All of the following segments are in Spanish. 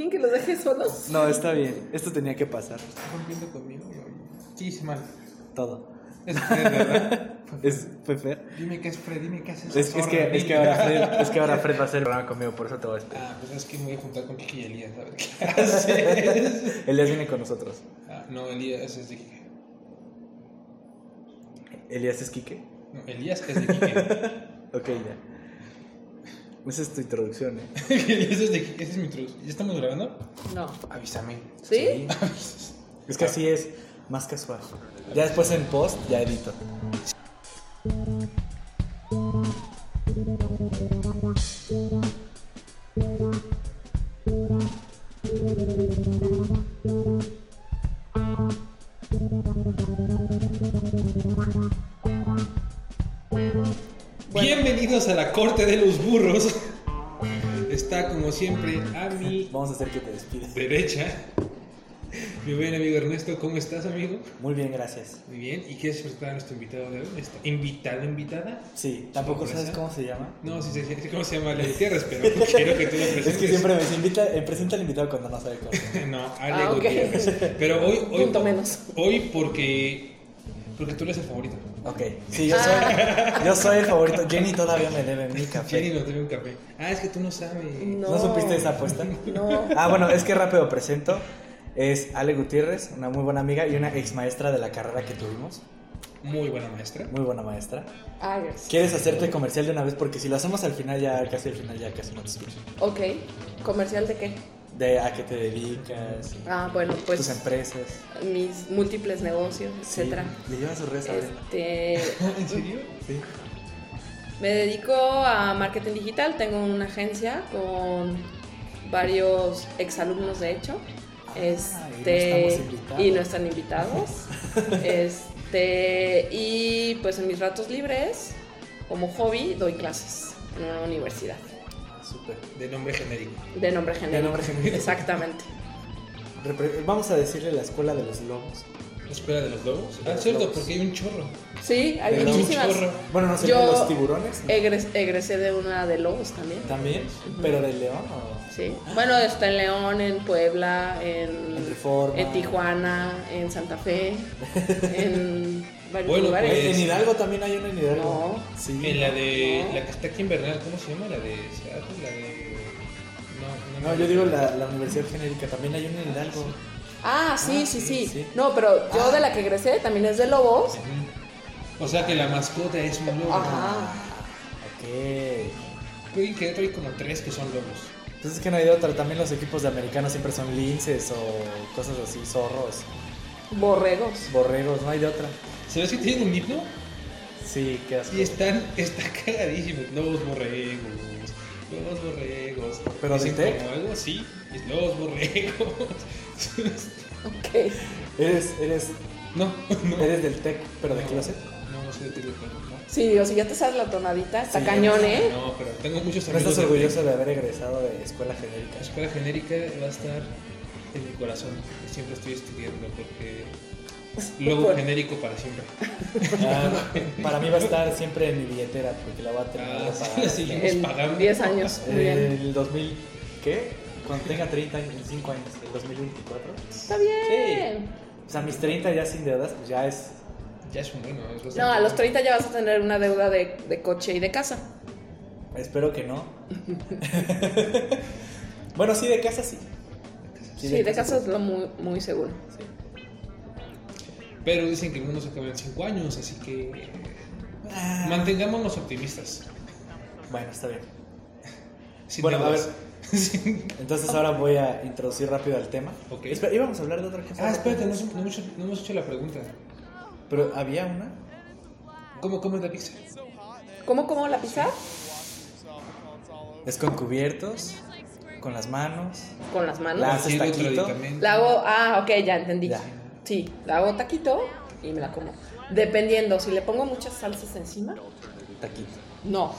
¿Quién que los deje solos? No, está bien. Esto tenía que pasar. ¿Estás rompiendo conmigo? Sí, mal. Todo. Es Fred, ¿verdad? Es, fue Fer. Dime qué es Fred, dime qué haces. Es, es que, es, que ahora Fred, es que ahora Fred va a hacer el programa conmigo, por eso te voy a esperar. Ah, pues es que me voy a juntar con Kiki y Elías, a ver qué haces. Elías viene con nosotros. Ah, no, Elías es de Kike. Elías es Quique. No, Elías es de Kike. Ok, ya. Esa es tu introducción, ¿eh? Es de esa es mi introducción. ¿Ya estamos grabando? No. Avísame. ¿Sí? Es que así es más casual. Ya después en post, ya edito. Corte de los burros. Está como siempre a mi Vamos a hacer que te despides. derecha. Mi buen amigo Ernesto, ¿cómo estás, amigo? Muy bien, gracias. Muy bien. ¿Y quieres presentar a nuestro invitado de hoy? ¿Nuestra ¿Invitada, invitada? Sí, tampoco sabes cómo se llama. No, sí, sí, sí, cómo se llama Ale Gutiérrez, pero quiero que tú lo presentes. Es que siempre me invita, eh, presenta al invitado cuando no sabe cómo. No, Ale Ah, ok. Gutiérrez. Pero hoy, hoy, Punto menos. hoy porque, porque tú eres el favorito. Ok, sí, yo soy, yo soy el favorito. Jenny todavía me debe mi café. Jenny nos debe un café. Ah, es que tú no sabes. ¿No supiste esa apuesta? No. Ah, bueno, es que rápido presento. Es Ale Gutiérrez, una muy buena amiga y una ex maestra de la carrera que tuvimos. Muy buena maestra. Muy buena maestra. Ah, gracias. ¿Quieres hacerte comercial de una vez? Porque si lo hacemos al final, ya casi al final, ya casi no te escucho. Ok. ¿Comercial de qué? De a qué te dedicas, Ah, bueno, tus pues empresas. mis múltiples negocios, Sí, etcétera. Le llevan sus redes. Este, ¿En serio? Sí. me dedico a marketing digital. Tengo una agencia con varios exalumnos, de hecho. Ah, y no Este, estamos invitados. y no están invitados. Este, y pues en mis ratos libres, como hobby, doy clases en una universidad Súper. De nombre genérico. de nombre genérico. nombre genérico. Exactamente. Vamos a decirle la escuela de los lobos. ¿La escuela de los lobos? De Ah, los cierto, lobos. porque hay un chorro. Sí, hay De muchísimas. chorro. Bueno, no Yo- los tiburones. ¿no? Egres- egresé de una de Lobos también. También, pero de león o. Sí. Bueno, está en León, en Puebla, en, En Reforma. en Tijuana, en Santa Fe, en varios Bueno, lugares. pues, En Hidalgo también hay una en Hidalgo. No. Sí. En la de. No. La que está aquí en Bernal, ¿cómo se llama? La de Seattle, la de. No, No, yo digo la, la universidad genérica, también hay una en Hidalgo. Ah, sí, Ah, sí, sí, sí, sí. No, pero yo Ah. de la que egresé también es de Lobos. O sea que la mascota es un lobo. Ajá. Ok. Creo que hay como tres que son lobos. Entonces es que no hay de otra. También los equipos de americanos siempre son linces o cosas así, zorros, Borregos. borregos, no hay de otra. ¿Sabes que tienen un himno? Sí, qué asco. Y están, está cagadísimo. Lobos borregos. Lobos borregos. ¿Pero de Tec? como algo así. Lobos borregos. Ok. Eres, eres, no, no. eres del TEC, pero de closet. No, no soy de Tec, no. Sí, o si ya te sabes la tonadita, está Sí. cañón, ¿eh? No, pero tengo muchos ¿No amigos. estás de orgulloso de haber egresado de escuela genérica? La escuela genérica va a estar en mi corazón. Siempre estoy estudiando porque Por- genérico para siempre. Ah, para mí va a estar siempre en mi billetera porque la voy a terminar Ah, sí, seguimos En pagando. 10 años. El 2000, ¿qué? Cuando tenga 30 años, 5 años, el 2024. Está bien. O sea, mis 30 ya sin deudas, pues ya es. Ya es un bueno. es No, a los bueno. 30 ya vas a tener una deuda de, de coche y de casa. Espero que no. bueno, sí, de casa sí. Sí, de, casa es lo muy, muy seguro. Sí. Pero dicen que el mundo se acaba en 5 años, así que Ah, mantengámonos optimistas. Bueno, está bien. Sin Bueno, a ver. Entonces ahora voy a introducir rápido al tema. Ok. Espera, íbamos a hablar de otra cosa. Ah, espérate, no, hemos- no hemos hecho- no hemos hecho la pregunta. Pero había una. ¿Cómo comes la pizza? ¿Cómo como la pizza? Es con cubiertos, con las manos. Con las manos. La- ¿Haces taquito? La hago, ah, ok, ya entendí. Ya. Sí, la hago taquito y me la como. Dependiendo, si le pongo muchas salsas encima, Taquito. no,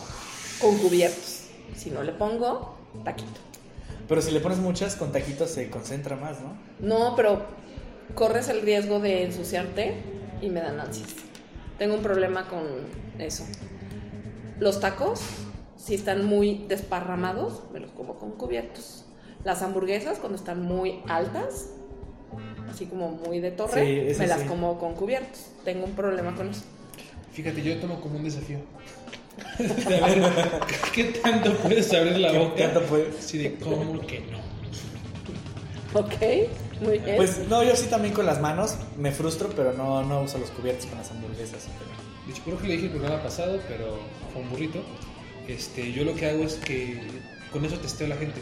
con cubiertos. Si no le pongo, taquito. Pero si le pones muchas, con taquitos se concentra más, ¿no? No, pero corres el riesgo de ensuciarte y me dan ansias. Tengo un problema con eso. Los tacos, si están muy desparramados, me los como con cubiertos. Las hamburguesas, cuando están muy altas, así como muy de torre, Sí, me las sí. como con cubiertos. Tengo un problema con eso. Fíjate, yo tomo como un desafío. De a ver, ¿qué tanto puedes abrir la ¿Qué boca? tanto puedes? Así de, ¿cómo que no? Ok, muy bien. Pues no, yo sí también con las manos me frustro, pero no, no uso los cubiertos con las hamburguesas. De hecho, creo que le dije el programa pasado, pero fue un burrito. Este, yo lo que hago es que con eso testeo a la gente.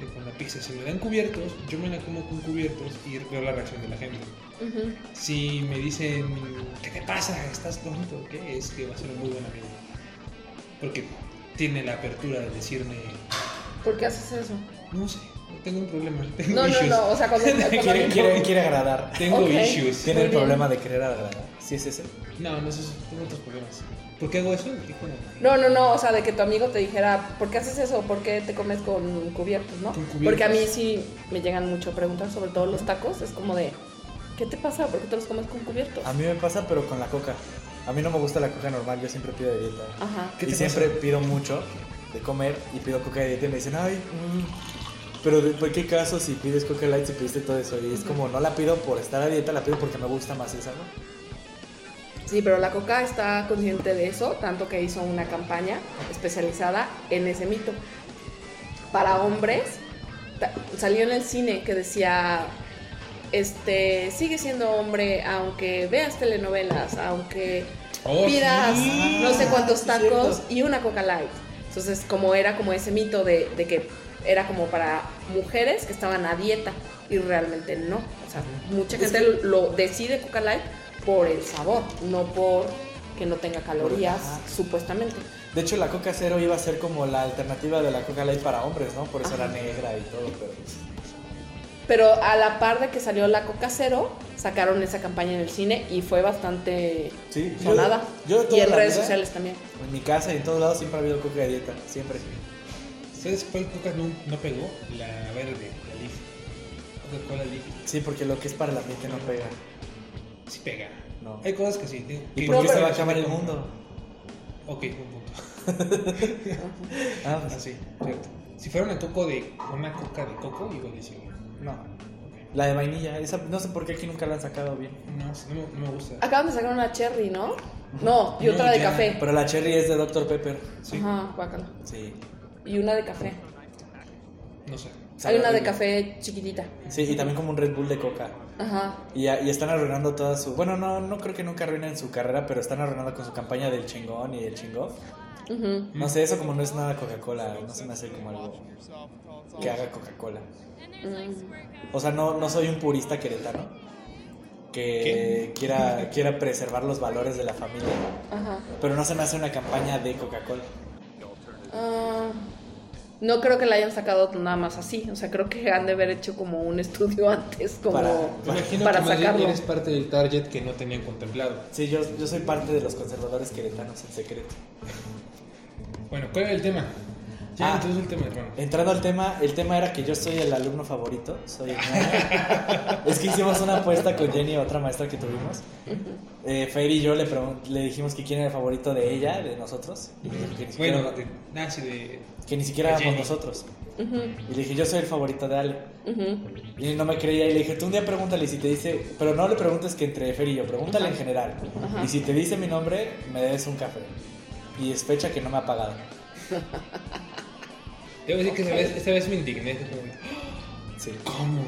De con la pizza, si me dan cubiertos, yo me la como con cubiertos y veo la reacción de la gente. Ujú. Si me dicen, ¿qué te pasa? ¿Estás tonto? ¿Qué? Es que va a ser un muy buen amigo. Porque tiene la apertura de decirme, ¿Por qué haces eso? no sé, tengo un problema. Tengo No, no, issues. no, o sea, cuando... cuando Quiere, quiere, quiere agradar. Tengo Ok. issues. Tiene el problema de querer agradar. ¿Sí es ese? No, no, esos tengo otros problemas. ¿Por qué hago eso? No, no, no, o sea, de que tu amigo te dijera, ¿por qué haces eso? ¿Por qué te comes con cubiertos, no? Con cubiertos. Porque a mí sí me llegan mucho a preguntar, sobre todo los tacos, es como de, ¿qué te pasa? ¿Por qué te los comes con cubiertos? A mí me pasa, pero con la coca. A mí no me gusta la coca normal, yo siempre pido de dieta. Ajá. ¿Qué y siempre pasa? pido mucho de comer y pido coca de dieta y me dicen, ay, mm, pero de- ¿por qué caso si pides coca light si pediste todo eso? Y es como, no la pido por estar a dieta, la pido porque me gusta más esa, ¿no? Sí, pero la Coca está consciente de eso, tanto que hizo una campaña especializada en ese mito. Para hombres, salió en el cine que decía, este, sigue siendo hombre aunque veas telenovelas, aunque Oh, pidas sí. no sé cuántos tacos y una Coca Light. Entonces, como era como ese mito de, de que era como para mujeres que estaban a dieta y realmente no. O sea, mucha gente lo decide Coca Light por el sabor, no por que no tenga calorías, ajá. supuestamente. De hecho, la coca cero iba a ser como la alternativa de la coca light para hombres, ¿no? Por eso Ajá. era negra y todo, pero... Pero a la par de que salió la Coca Cero, sacaron esa campaña en el cine y fue bastante Sí, yo- sonada. yo y toda en la redes vida- sociales también. En mi casa y en todos lados siempre ha habido coca de dieta, siempre. ¿Sabes cuál coca no, no pegó? La verde, la Leaf. Coca-Cola Leaf. Sí, porque lo que es para el ambiente no pega. Sí pega. No. Hay cosas que sí. que- ¿Y que por No, qué se va a acabar el mundo? Ok, un punto. Ah, pues Así, cierto. Si fuera una coco de una coca de coco, igual decía. no. La de vainilla, esa no sé por qué aquí nunca la han sacado bien. No, no, me- no me gusta. Acaban de sacar una cherry, ¿no? No, y No, otra de ya. café. Pero la cherry es de Dr. Pepper. Sí, Ajá, guácala. Sí. Y una de café. no sé. Hay una de café chiquitita. Sí, y también como un Red Bull de coca. Ajá. Y, ya- y están arruinando toda su... Bueno, no, no creo que nunca arruinen su carrera, pero están arruinando con su campaña del chingón y el chingof. Ujú. No sé, eso como no es nada Coca-Cola, no se me hace como algo que haga Coca-Cola. Mm. O sea, no, no soy un purista queretano que quiera, quiera preservar los valores de la familia, Ajá. pero no se me hace una campaña de Coca-Cola. Ah, no creo que la hayan sacado nada más así. O sea, creo que han de haber hecho como un estudio antes, como Para- imagino para que sacarlo. eres parte del target que no tenían contemplado. Sí, yo, yo soy parte de los conservadores queretanos en secreto. Bueno, ¿cuál era el tema? Ya Ah. el tema, hermano. Entrando al tema, el tema era que yo soy el alumno favorito. Soy es que hicimos una apuesta con Jenny, otra maestra que tuvimos. Eh, Fer y yo le, le dijimos que quién era el favorito de ella, de nosotros. Bueno, de, sí, de... que ni siquiera éramos nosotros. Y le dije, yo soy el favorito de Ale. ujú. Y no me creía y le dije, tú un día pregúntale y si te dice, pero no le preguntes que entre Fer y yo, pregúntale en general. Y si te dice mi nombre, me debes un café. Y es fecha que no me ha pagado. Debo decir que esta vez, esta vez me indigné. fue Sí. ¿Cómo?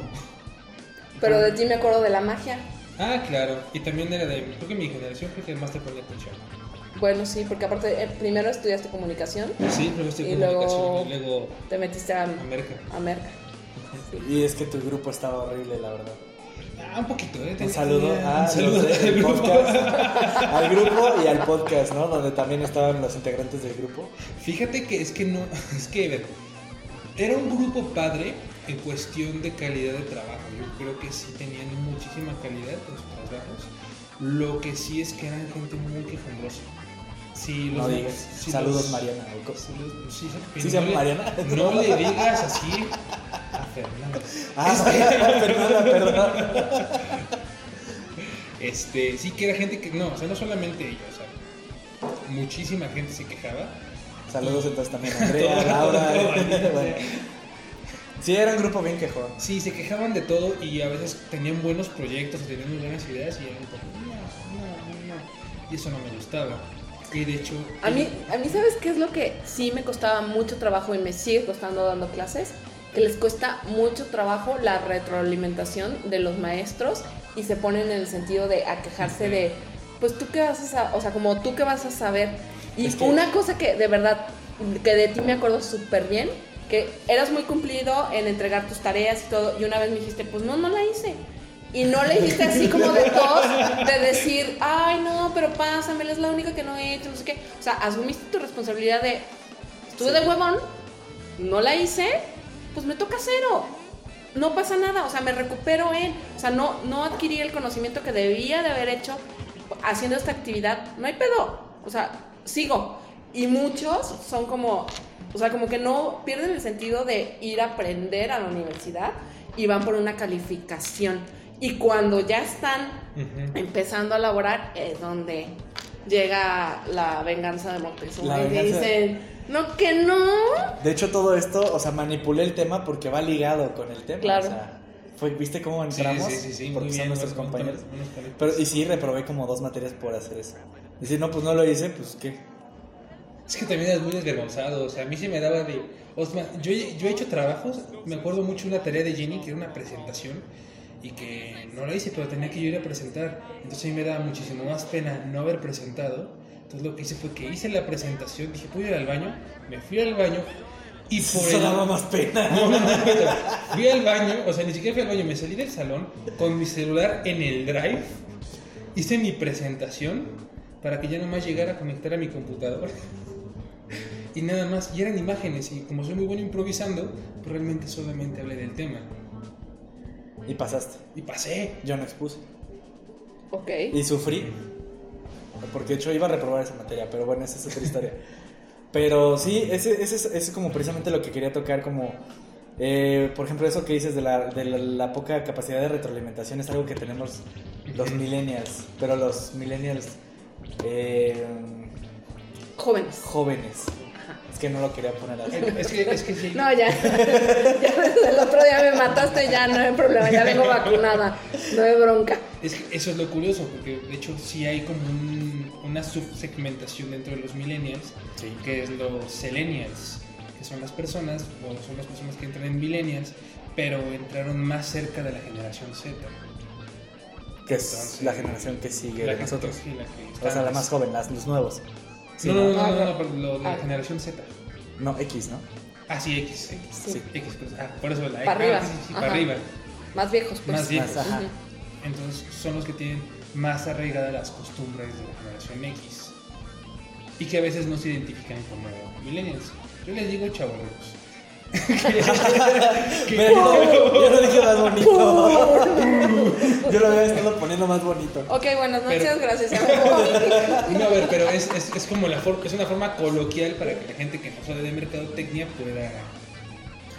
Pero de ti me acuerdo de la magia. Ah, claro. Y también era de... Creo que mi generación creo que más te ponía atención. Bueno, sí, porque aparte eh, primero estudiaste comunicación, Sí, luego estoy Y en luego- comunicación y luego te metiste a, América. a Merca. Y es que tu grupo estaba horrible, la verdad. Ah, un poquito, ¿eh? Un Tenía- saludo, tenía- a un saludo los del al grupo. podcast, al grupo y al podcast, ¿no? Donde también estaban los integrantes del grupo. Fíjate que es que no, es que a ver, era un grupo padre en cuestión de calidad de trabajo. Yo creo que sí tenían muchísima calidad en sus trabajos. Lo que sí es que eran gente muy quejumbrosa. Sí, No los- digas. sí, Saludos, los- Mariana. ¿o cómo? sí, los- sí, ¿Sí no le- Mariana? No le digas así a Fernanda. Ah, perdona, perdona. Este, sí que era gente que, no, o sea, no solamente ellos, o sea, muchísima gente se quejaba. Saludos entonces también a Andrea, Laura. Bueno. Sí, era un grupo bien quejón. Sí, se quejaban de todo y a veces tenían buenos proyectos, tenían buenas ideas y eran como, no, no, no. Y eso no me gustaba. Y de hecho... A mí, a mí, ¿sabes qué es lo que sí me costaba mucho trabajo y me sigue costando dando clases? Que les cuesta mucho trabajo la retroalimentación de los maestros y se ponen en el sentido de a quejarse de, pues tú qué vas a saber, o sea, como tú qué vas a saber. Y Es que- una cosa que de verdad, que de ti me acuerdo súper bien, que eras muy cumplido en entregar tus tareas y todo, y una vez me dijiste, pues no, no la hice. Y no le dijiste así como de tos, de decir, ay no, pero pásamela, es la única que no he hecho, no sé qué. O sea, asumiste tu responsabilidad de, estuve de huevón, no la hice, pues me toca cero. No pasa nada, o sea, me recupero en, o sea, no, no adquirí el conocimiento que debía de haber hecho haciendo esta actividad, no hay pedo, o sea, sigo. Y muchos son como, o sea, como que no pierden el sentido de ir a aprender a la universidad y van por una calificación. Y cuando ya están empezando a laborar es donde llega la venganza de Moctezuma La y venganza- dicen, no que no. De hecho, todo esto, o sea, manipulé el tema porque va ligado con el tema. Claro. O sea, fue, ¿viste cómo entramos? sí, sí, sí, porque muy son bien, nuestros compañeros. Pero, y sí, reprobé como dos materias por hacer eso. Dice, no, pues no lo hice, pues qué. Es que también eres muy desvergonzado, o sea, a mí se me daba de... Osma, yo, he- yo he hecho trabajos, me acuerdo mucho una tarea de Jenny, que era una presentación, y que no la hice, pero tenía que yo ir a presentar. Entonces a mí me daba muchísimo más pena no haber presentado. Entonces lo que hice fue que hice la presentación, dije, voy ir al baño, me fui al baño, y por Eso el... daba más pena. No, no, no. Fui al baño, o sea, ni siquiera fui al baño, me salí del salón con mi celular en el drive, hice mi presentación para que ya nomás llegara a conectar a mi computadora. Y nada más, y eran imágenes, y como soy muy bueno improvisando, pues realmente solamente hablé del tema. Y pasaste. Y pasé. Yo no expuse. Ok. Y sufrí. Porque de hecho iba a reprobar esa materia, pero bueno, esa es otra historia. Pero sí, ese, ese, es- ese es como precisamente lo que quería tocar, como, eh, por ejemplo, eso que dices de, la, de la, la poca capacidad de retroalimentación es algo que tenemos los millennials, pero los millennials eh, Jóvenes. jóvenes. Es que no lo quería poner así. Es que, es que sí. No, ya. ya desde el otro día me mataste, ya no hay problema, ya vengo vacunada. No hay bronca. Es que eso es lo curioso, porque de hecho sí hay como un- una subsegmentación dentro de los millennials, Sí. que es los selenials, que son las personas, o son las personas que entran en millennials, pero entraron más cerca de la generación Z. Que es Entonces, la generación que sigue La de que- nosotros. sí, la que O sea, la más joven, las, los nuevos. Sí, no, no, no, ¿no? no, no, pero lo de la Ah. generación Z. No, X, ¿no? Ah, sí, X. X, Sí. X, pues, ah, por eso la Para arriba. ah, sí, sí, para arriba. Más viejos, pues. Más viejos. Más, ajá. Ujú. Entonces son los que tienen más arraigadas las costumbres de la generación X. Y que a veces no se identifican como millennials. Yo les digo chavorrucos. Mira, yo, lo- yo lo dije más bonito. yo lo había estado poniendo más bonito. Ok, buenas noches, Pero- gracias. No, a ver, pero es, es, es como la es una forma coloquial para que la gente que no sabe de mercadotecnia pueda...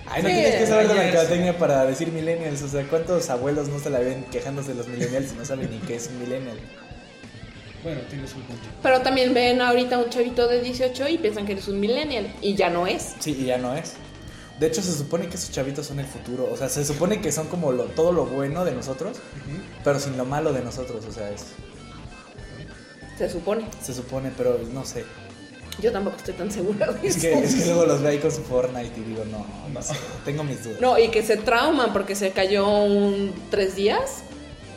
Ay, no Sí. tienes que saber de mercadotecnia para decir millennials. O sea, ¿cuántos abuelos no se la ven quejándose de los millennials y no saben ni qué es un millennial? Bueno, tienes un punto. Pero también ven ahorita un chavito de 18 y piensan que eres un millennial. Y ya no es. Sí, y ya no es. De hecho, se supone que esos chavitos son el futuro. O sea, se supone que son como lo, todo lo bueno de nosotros, pero sin lo malo de nosotros. O sea, es, Se supone. se supone, pero no sé. Yo tampoco estoy tan segura de Es eso. que, es que luego los veo ahí con su Fortnite y digo, no, no sé. Tengo mis dudas. No, y que se trauman porque se cayó un tres días.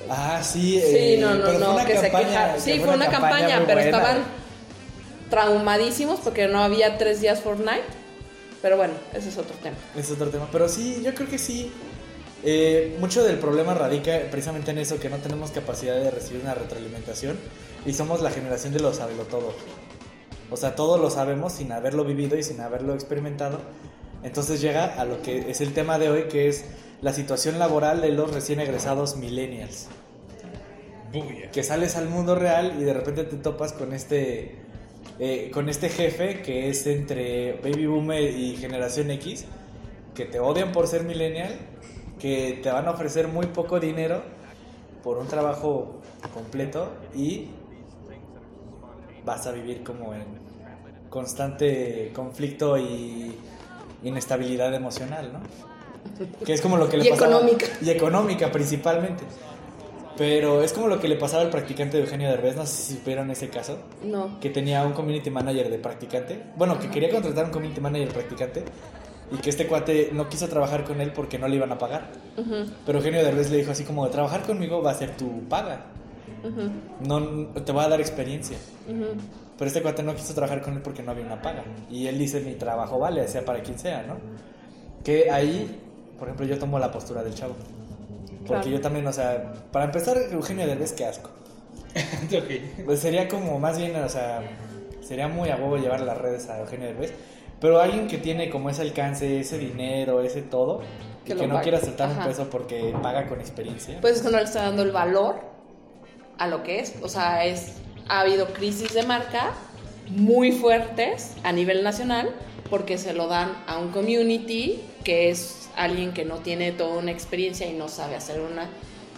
Ah, sí. Sí, eh, no, no, pero fue no, una que se campaña- quejaron. Sí, fue una campaña, pero buena. estaban traumadísimos porque no había tres días Fortnite. Pero bueno, ese es otro tema. Es otro tema. Pero sí, yo creo que sí. Eh, mucho del problema radica precisamente en eso, que no tenemos capacidad de recibir una retroalimentación y somos la generación de los todo. O sea, todo lo sabemos sin haberlo vivido y sin haberlo experimentado. Entonces llega a lo que es el tema de hoy, que es la situación laboral de los recién egresados millennials. Buya. Que sales al mundo real y de repente te topas con este, eh, con este jefe que es entre Baby Boomer y Generación X, que te odian por ser millennial, que te van a ofrecer muy poco dinero por un trabajo completo y vas a vivir como en constante conflicto y inestabilidad emocional, ¿no? Que es como lo que le Y pasaba. económica. Y económica, principalmente. Pero es como lo que le pasaba al practicante de Eugenio Derbez, no sé si supieron ese caso. No. Que tenía un community manager de practicante. Bueno, que quería contratar un community manager practicante. Y que este cuate no quiso trabajar con él porque no le iban a pagar. Ujú, Pero Eugenio Derbez le dijo así como, trabajar conmigo va a ser tu paga. ujú, No, te va a dar experiencia. ujú. Pero este cuate no quiso trabajar con él porque no había una paga. Y él dice, mi trabajo vale, sea para quien sea, ¿no? Que ahí, por ejemplo, yo tomo la postura del chavo. Porque Claro. yo también, o sea, para empezar, Eugenio Derbez, qué asco. Ok. Pues sería como, más bien, o sea, sería muy a huevo llevar las redes a Eugenio Derbez. Pero alguien que tiene como ese alcance, ese dinero, ese todo, y Que que, no pague. quiera soltar un peso porque paga con experiencia. Pues es que no le está dando el valor a lo que es. O sea, es, ha habido crisis de marca muy fuertes a nivel nacional porque se lo dan a un community que es alguien que no tiene toda una experiencia y no sabe hacer una,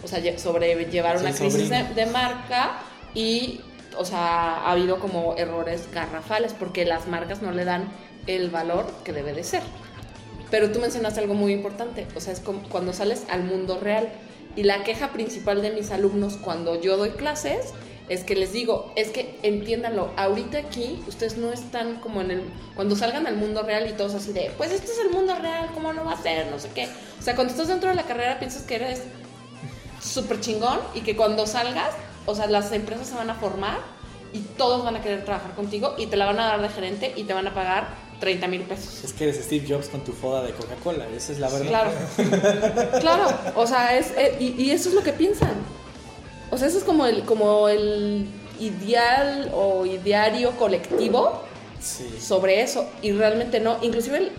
o sea, lle- sobrellevar Sí, una crisis de, de marca y, o sea, ha habido como errores garrafales porque las marcas no le dan el valor que debe de ser. Pero tú mencionaste algo muy importante, o sea, es como cuando sales al mundo real. Y la queja principal de mis alumnos cuando yo doy clases es que les digo, es que entiéndanlo, ahorita aquí ustedes no están como en el... Cuando salgan al mundo real y todos así de, pues este es el mundo real, ¿cómo no va a ser? No sé qué. O sea, cuando estás dentro de la carrera piensas que eres súper chingón y que cuando salgas, o sea, las empresas se van a formar y todos van a querer trabajar contigo y te la van a dar de gerente y te van a pagar 30 mil pesos. Es que eres Steve Jobs con tu foda de Coca-Cola, esa es la verdad. Claro. claro. O sea, es, eh, y, y eso es lo que piensan. O sea, eso es como el, como el ideal o ideario colectivo Sí. sobre eso. Y realmente no. Inclusive el-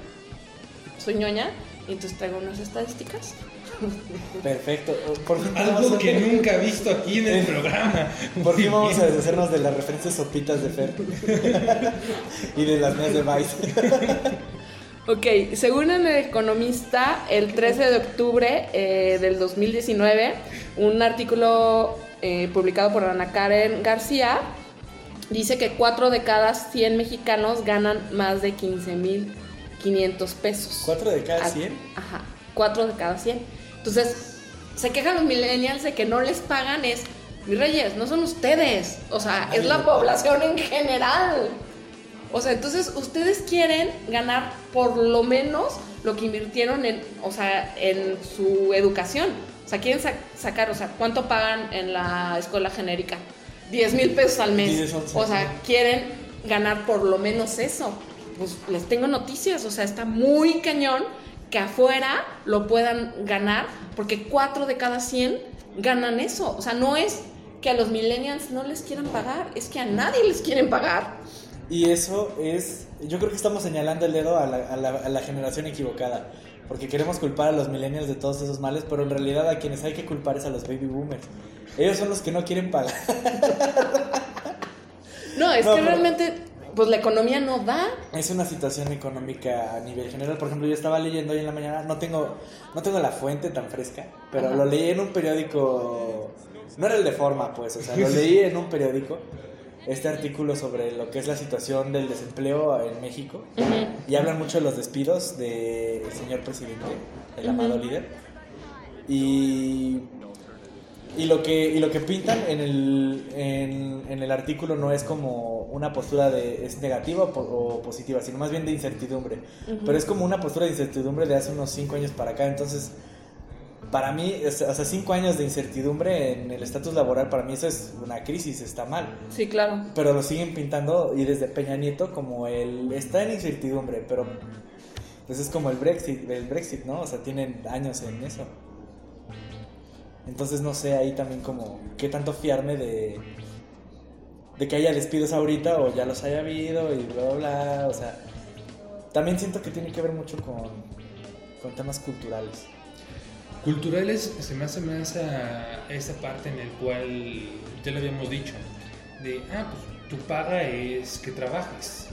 soy ñoña y entonces traigo unas estadísticas. Perfecto. Por fin vamos Algo que nunca he visto aquí en el programa. Por fin Muy vamos a deshacernos de las referencias sopitas de Fer. y de las mías de Vice. Ok, según el economista, el 13 de octubre eh, del 2019, un artículo eh, publicado por Ana Karen García dice que 4 de cada 100 mexicanos ganan más de 15.500 pesos. ¿Cuatro de cada Ah, cien? Ajá, 4 de cada 100. Entonces, se quejan los millennials de que no les pagan, es, mis reyes, no son ustedes, o sea, es la población en general. O sea, entonces ustedes quieren ganar por lo menos lo que invirtieron en, o sea, en su educación. O sea, quieren sa- sacar, o sea, ¿cuánto pagan en la escuela genérica? 10 mil pesos al mes. O sea, quieren ganar por lo menos eso. Pues les tengo noticias, o sea, está muy cañón que afuera lo puedan ganar, porque 4 de cada 100 ganan eso. O sea, no es que a los millennials no les quieran pagar, es que a nadie les quieren pagar. Y eso es, yo creo que estamos señalando el dedo a la, a la- a la generación equivocada, porque queremos culpar a los millennials de todos esos males, pero en realidad a quienes hay que culpar es a los baby boomers. Ellos son los que no quieren pagar. No, es No, que realmente, pues la economía no da. Es una situación económica a nivel general. Por ejemplo, yo estaba leyendo hoy en la mañana, no tengo, no tengo la fuente tan fresca, pero Ajá. lo leí en un periódico, no era el de forma, pues, o sea, lo leí en un periódico, este artículo sobre lo que es la situación del desempleo en México. Y hablan mucho de los despidos del señor presidente, el amado líder. Y, y, lo que, y lo que pintan en el, en, en el artículo no es como una postura de es negativa o, o positiva, sino más bien de incertidumbre. Pero es como una postura de incertidumbre de hace unos cinco años para acá. Entonces, para mí, sea, cinco años de incertidumbre en el estatus laboral, para mí eso es una crisis, está mal Sí, claro. pero lo siguen pintando y desde Peña Nieto como el está en incertidumbre, pero pues es como el Brexit, el Brexit, ¿no? O sea, tienen años en eso. Entonces no sé ahí también como qué tanto fiarme de de que haya despidos ahorita o ya los haya habido y bla bla, bla. o sea, también siento que tiene que ver mucho con con temas culturales. Culturales se me hace más a esa parte en el cual ya lo habíamos dicho, de, ah, pues tu paga es que trabajes,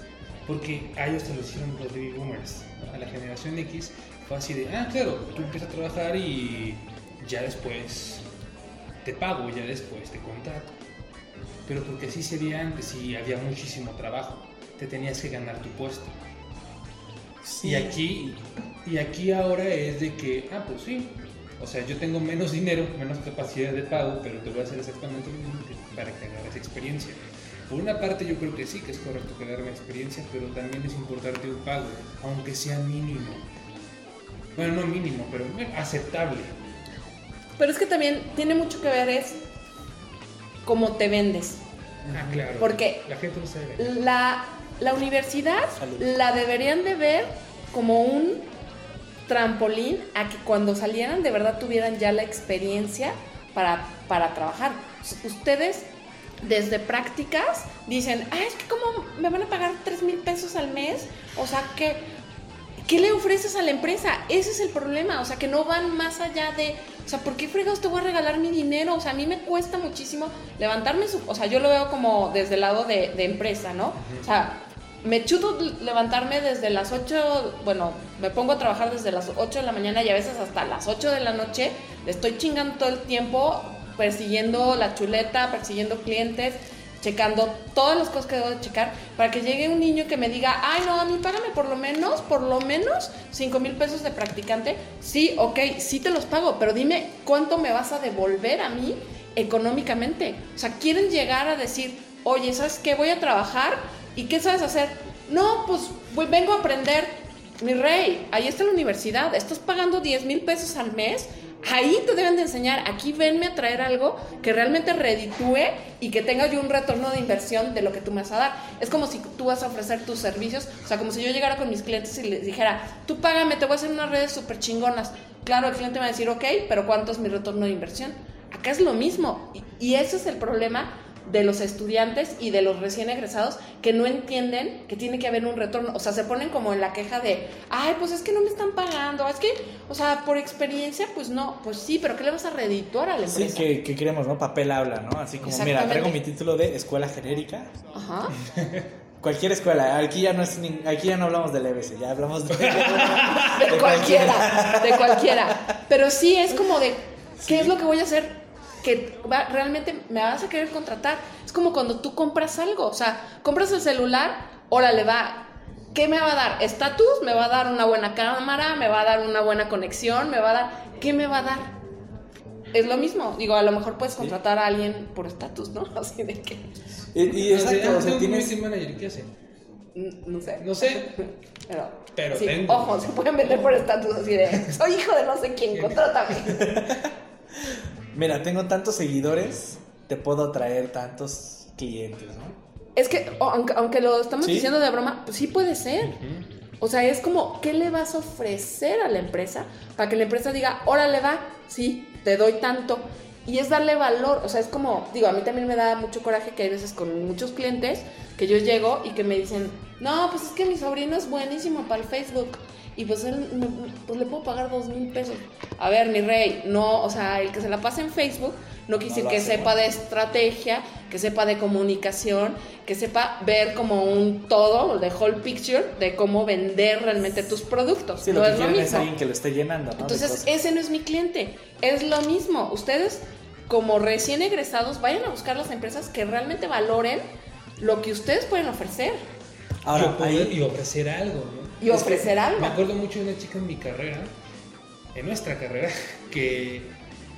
porque a ellos te lo hicieron los baby boomers, a la generación X fue así de, ah, claro, tú empiezas a trabajar y ya después te pago, ya después te contrato. Pero porque así sería antes y había muchísimo trabajo, te tenías que ganar tu puesto. Y aquí Y aquí ahora es de que, ah, pues sí, o sea, yo tengo menos dinero, menos capacidad de pago, pero te voy a hacer exactamente lo mismo que- para que agarres experiencia. Por una parte yo creo que sí, que es correcto que agarren experiencia, pero también es importante un pago, aunque sea mínimo. Bueno, no mínimo, pero aceptable. Pero es que también tiene mucho que ver es cómo te vendes. Ah, claro. Porque la gente no sabe. vender. la, la universidad Salud. la deberían de ver como un trampolín a que cuando salieran de verdad tuvieran ya la experiencia para, para trabajar. Ustedes desde prácticas dicen, ah, es que como me van a pagar 3 mil pesos al mes, o sea que, ¿qué le ofreces a la empresa? Ese es el problema, o sea que no van más allá de, o sea, ¿por qué fregados te voy a regalar mi dinero? O sea, a mí me cuesta muchísimo levantarme, su, o sea, yo lo veo como desde el lado de, de empresa, ¿no? O sea, me chuto levantarme desde las 8, bueno, me pongo a trabajar desde las 8 de la mañana y a veces hasta las 8 de la noche, estoy chingando todo el tiempo, persiguiendo la chuleta, persiguiendo clientes, checando todas las cosas que debo de checar, para que llegue un niño que me diga, ay no, a mí págame por lo menos, por lo menos 5 mil pesos de practicante. Sí, ok, sí te los pago, pero dime cuánto me vas a devolver a mí económicamente. O sea, quieren llegar a decir, oye, ¿sabes qué? Voy a trabajar y ¿qué sabes hacer? No, pues vengo a aprender. Mi rey, ahí está la universidad, estás pagando 10 mil pesos al mes, ahí te deben de enseñar, aquí venme a traer algo que realmente reditúe y que tenga yo un retorno de inversión de lo que tú me vas a dar. Es como si tú vas a ofrecer tus servicios, o sea, como si yo llegara con mis clientes y les dijera, tú págame, te voy a hacer unas redes súper chingonas. Claro, el cliente me va a decir, ok, pero ¿cuánto es mi retorno de inversión? Acá es lo mismo. Y, y ese es el problema de los estudiantes y de los recién egresados que no entienden que tiene que haber un retorno. O sea, se ponen como en la queja de, ay, pues es que no me están pagando. Es que, o sea, por experiencia, pues no. Pues sí, pero ¿qué le vas a redituar a la Sí, empresa? que, que queremos, ¿no? Papel habla, ¿no? Así como, mira, traigo mi título de escuela genérica. Ajá. Cualquier escuela, aquí ya no es ni- aquí ya no hablamos del EBC, ya hablamos de, De cualquiera, de cualquiera. Pero sí es como de, ¿qué es lo que voy a hacer? Que va- realmente me vas a querer contratar. Es como cuando tú compras algo, o sea, compras el celular, órale, va. ¿Qué me va a dar? ¿Estatus? ¿Me va a dar una buena cámara? ¿Me va a dar una buena conexión? ¿Me va a dar? ¿Qué me va a dar? Es lo mismo. Digo, a lo mejor puedes contratar a alguien por estatus, ¿no? Así de que, Y, y exacto, o sea, tienes... manager, ¿qué hace? n- no sé. No sé. Pero, Pero sí, tengo. ojo, se pueden vender por estatus así de, soy hijo de no sé quién, contrátame. Mira, tengo tantos seguidores, te puedo traer tantos clientes, ¿no? Es que, aunque, aunque lo estamos Sí. diciendo de broma, pues sí puede ser. O sea, es como, ¿qué le vas a ofrecer a la empresa para que la empresa diga, órale va, sí, te doy tanto? Y es darle valor, o sea, es como, digo, a mí también me da mucho coraje que hay veces con muchos clientes que yo llego y que me dicen, no, pues es que mi sobrino es buenísimo para el Facebook y pues él, me- pues le puedo pagar dos mil pesos. A ver, mi rey, no, o sea, el que se la pase en Facebook no quiere No decir que hace, sepa ¿no? de estrategia, que sepa de comunicación, que sepa ver como un todo, de whole picture, de cómo vender realmente tus productos. Sí, lo no que es lo es mismo. alguien que lo esté llenando, ¿no? De Entonces, ese no es mi cliente. Es lo mismo. Ustedes, como recién egresados, vayan a buscar las empresas que realmente valoren lo que ustedes pueden ofrecer Ahora, ahí- y ofrecer algo, ¿no? Y ofrecer algo. Me acuerdo mucho de una chica en mi carrera, en nuestra carrera, que,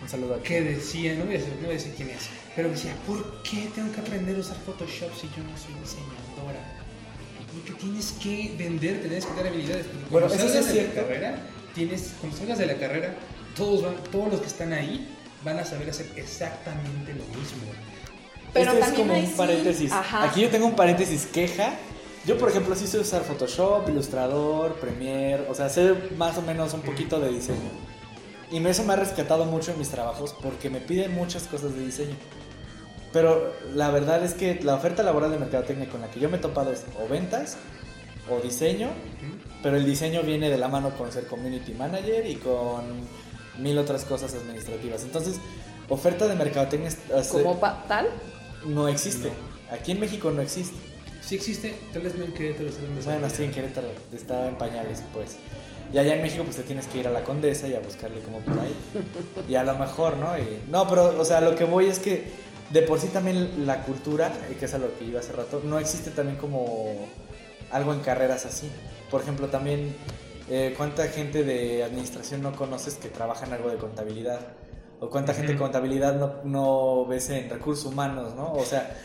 un saludo a que decía, no voy, a decir, no voy a decir quién es, pero decía, ¿por qué tengo que aprender a usar Photoshop si yo no soy diseñadora? Porque tienes que vender, tienes que dar habilidades. Porque Bueno, cuando eso sí salgas es de la cierto. carrera, tienes, cuando salgas de la carrera, todos, van, todos los que están ahí van a saber hacer exactamente lo mismo. Pero este es también como un sí, paréntesis. ajá. Aquí yo tengo un paréntesis queja. Yo, por ejemplo, sí sé usar Photoshop, Illustrator, Premiere, o sea, sé más o menos un poquito de diseño. Y eso me ha rescatado mucho en mis trabajos porque me piden muchas cosas de diseño. Pero la verdad es que la oferta laboral de mercadotecnia con la que yo me he topado es o ventas o diseño, pero el diseño viene de la mano con ser community manager y con mil otras cosas administrativas. Entonces, oferta de mercadotecnia Como tal. no existe. Aquí en México no existe. Sí existe, tal vez no en Querétaro, Bueno, sí, en Querétaro está en pañales, pues. Y allá en México, pues te tienes que ir a la Condesa y a buscarle como por ahí. Y a lo mejor, ¿no? Y- no, pero, o sea, lo que voy es que de por sí también la cultura, y que es a lo que iba hace rato, no existe también como algo en carreras así. Por ejemplo, también Eh, ¿Cuánta gente de administración no conoces que trabaja en algo de contabilidad? ¿O cuánta gente de contabilidad no, no ves en recursos humanos, no? O sea,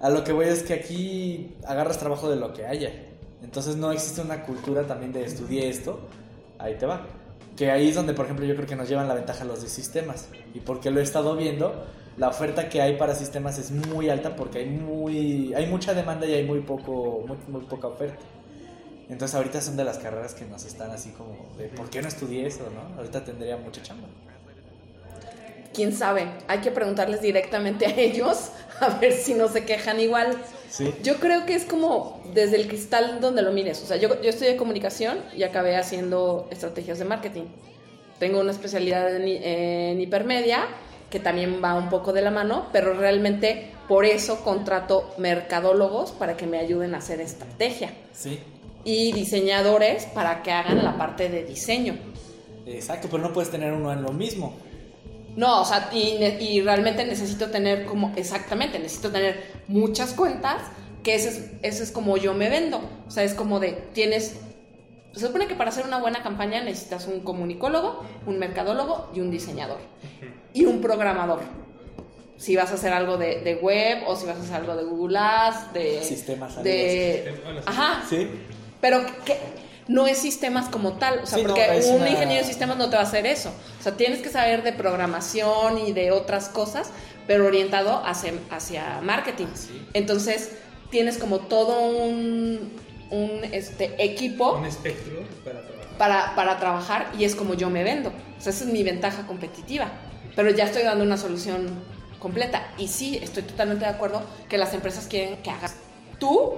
a lo que voy es que aquí agarras trabajo de lo que haya. Entonces no existe una cultura también de estudié esto, ahí te va. Que ahí es donde, por ejemplo, yo creo que nos llevan la ventaja los de sistemas. Y porque lo he estado viendo, la oferta que hay para sistemas es muy alta porque hay muy hay mucha demanda y hay muy poco muy, muy poca oferta. Entonces ahorita son de las carreras que nos están así como de ¿por qué no estudié eso, no? Ahorita tendría mucha chamba. quién sabe, hay que preguntarles directamente a ellos a ver si no se quejan igual. Sí. Yo creo que es como desde el cristal donde lo mires. O sea, yo, yo estudié comunicación y acabé haciendo estrategias de marketing. Tengo una especialidad en, en hipermedia que también va un poco de la mano, pero realmente por eso contrato mercadólogos para que me ayuden a hacer estrategia Sí. y diseñadores para que hagan la parte de diseño. Exacto, pero no puedes tener uno en lo mismo. No, o sea, y, y realmente necesito tener como, exactamente, necesito tener muchas cuentas, que ese es, ese es como yo me vendo. O sea, es como de, tienes, se supone que para hacer una buena campaña necesitas un comunicólogo, un mercadólogo y un diseñador. Y un programador. Si vas a hacer algo de, de web o si vas a hacer algo de Google Ads, de... Sistemas, de Sistemas. Ajá, Sí. pero que no es sistemas como tal, o sea, Sí, porque un una- ingeniero de sistemas no te va a hacer eso. O sea, tienes que saber de programación y de otras cosas, pero orientado hacia, hacia marketing. Sí. Entonces, tienes como todo un, un este, equipo Un espectro para trabajar. para, para trabajar y es como yo me vendo. O sea, esa es mi ventaja competitiva. Pero ya estoy dando una solución completa. Y sí, estoy totalmente de acuerdo que las empresas quieren que hagas tú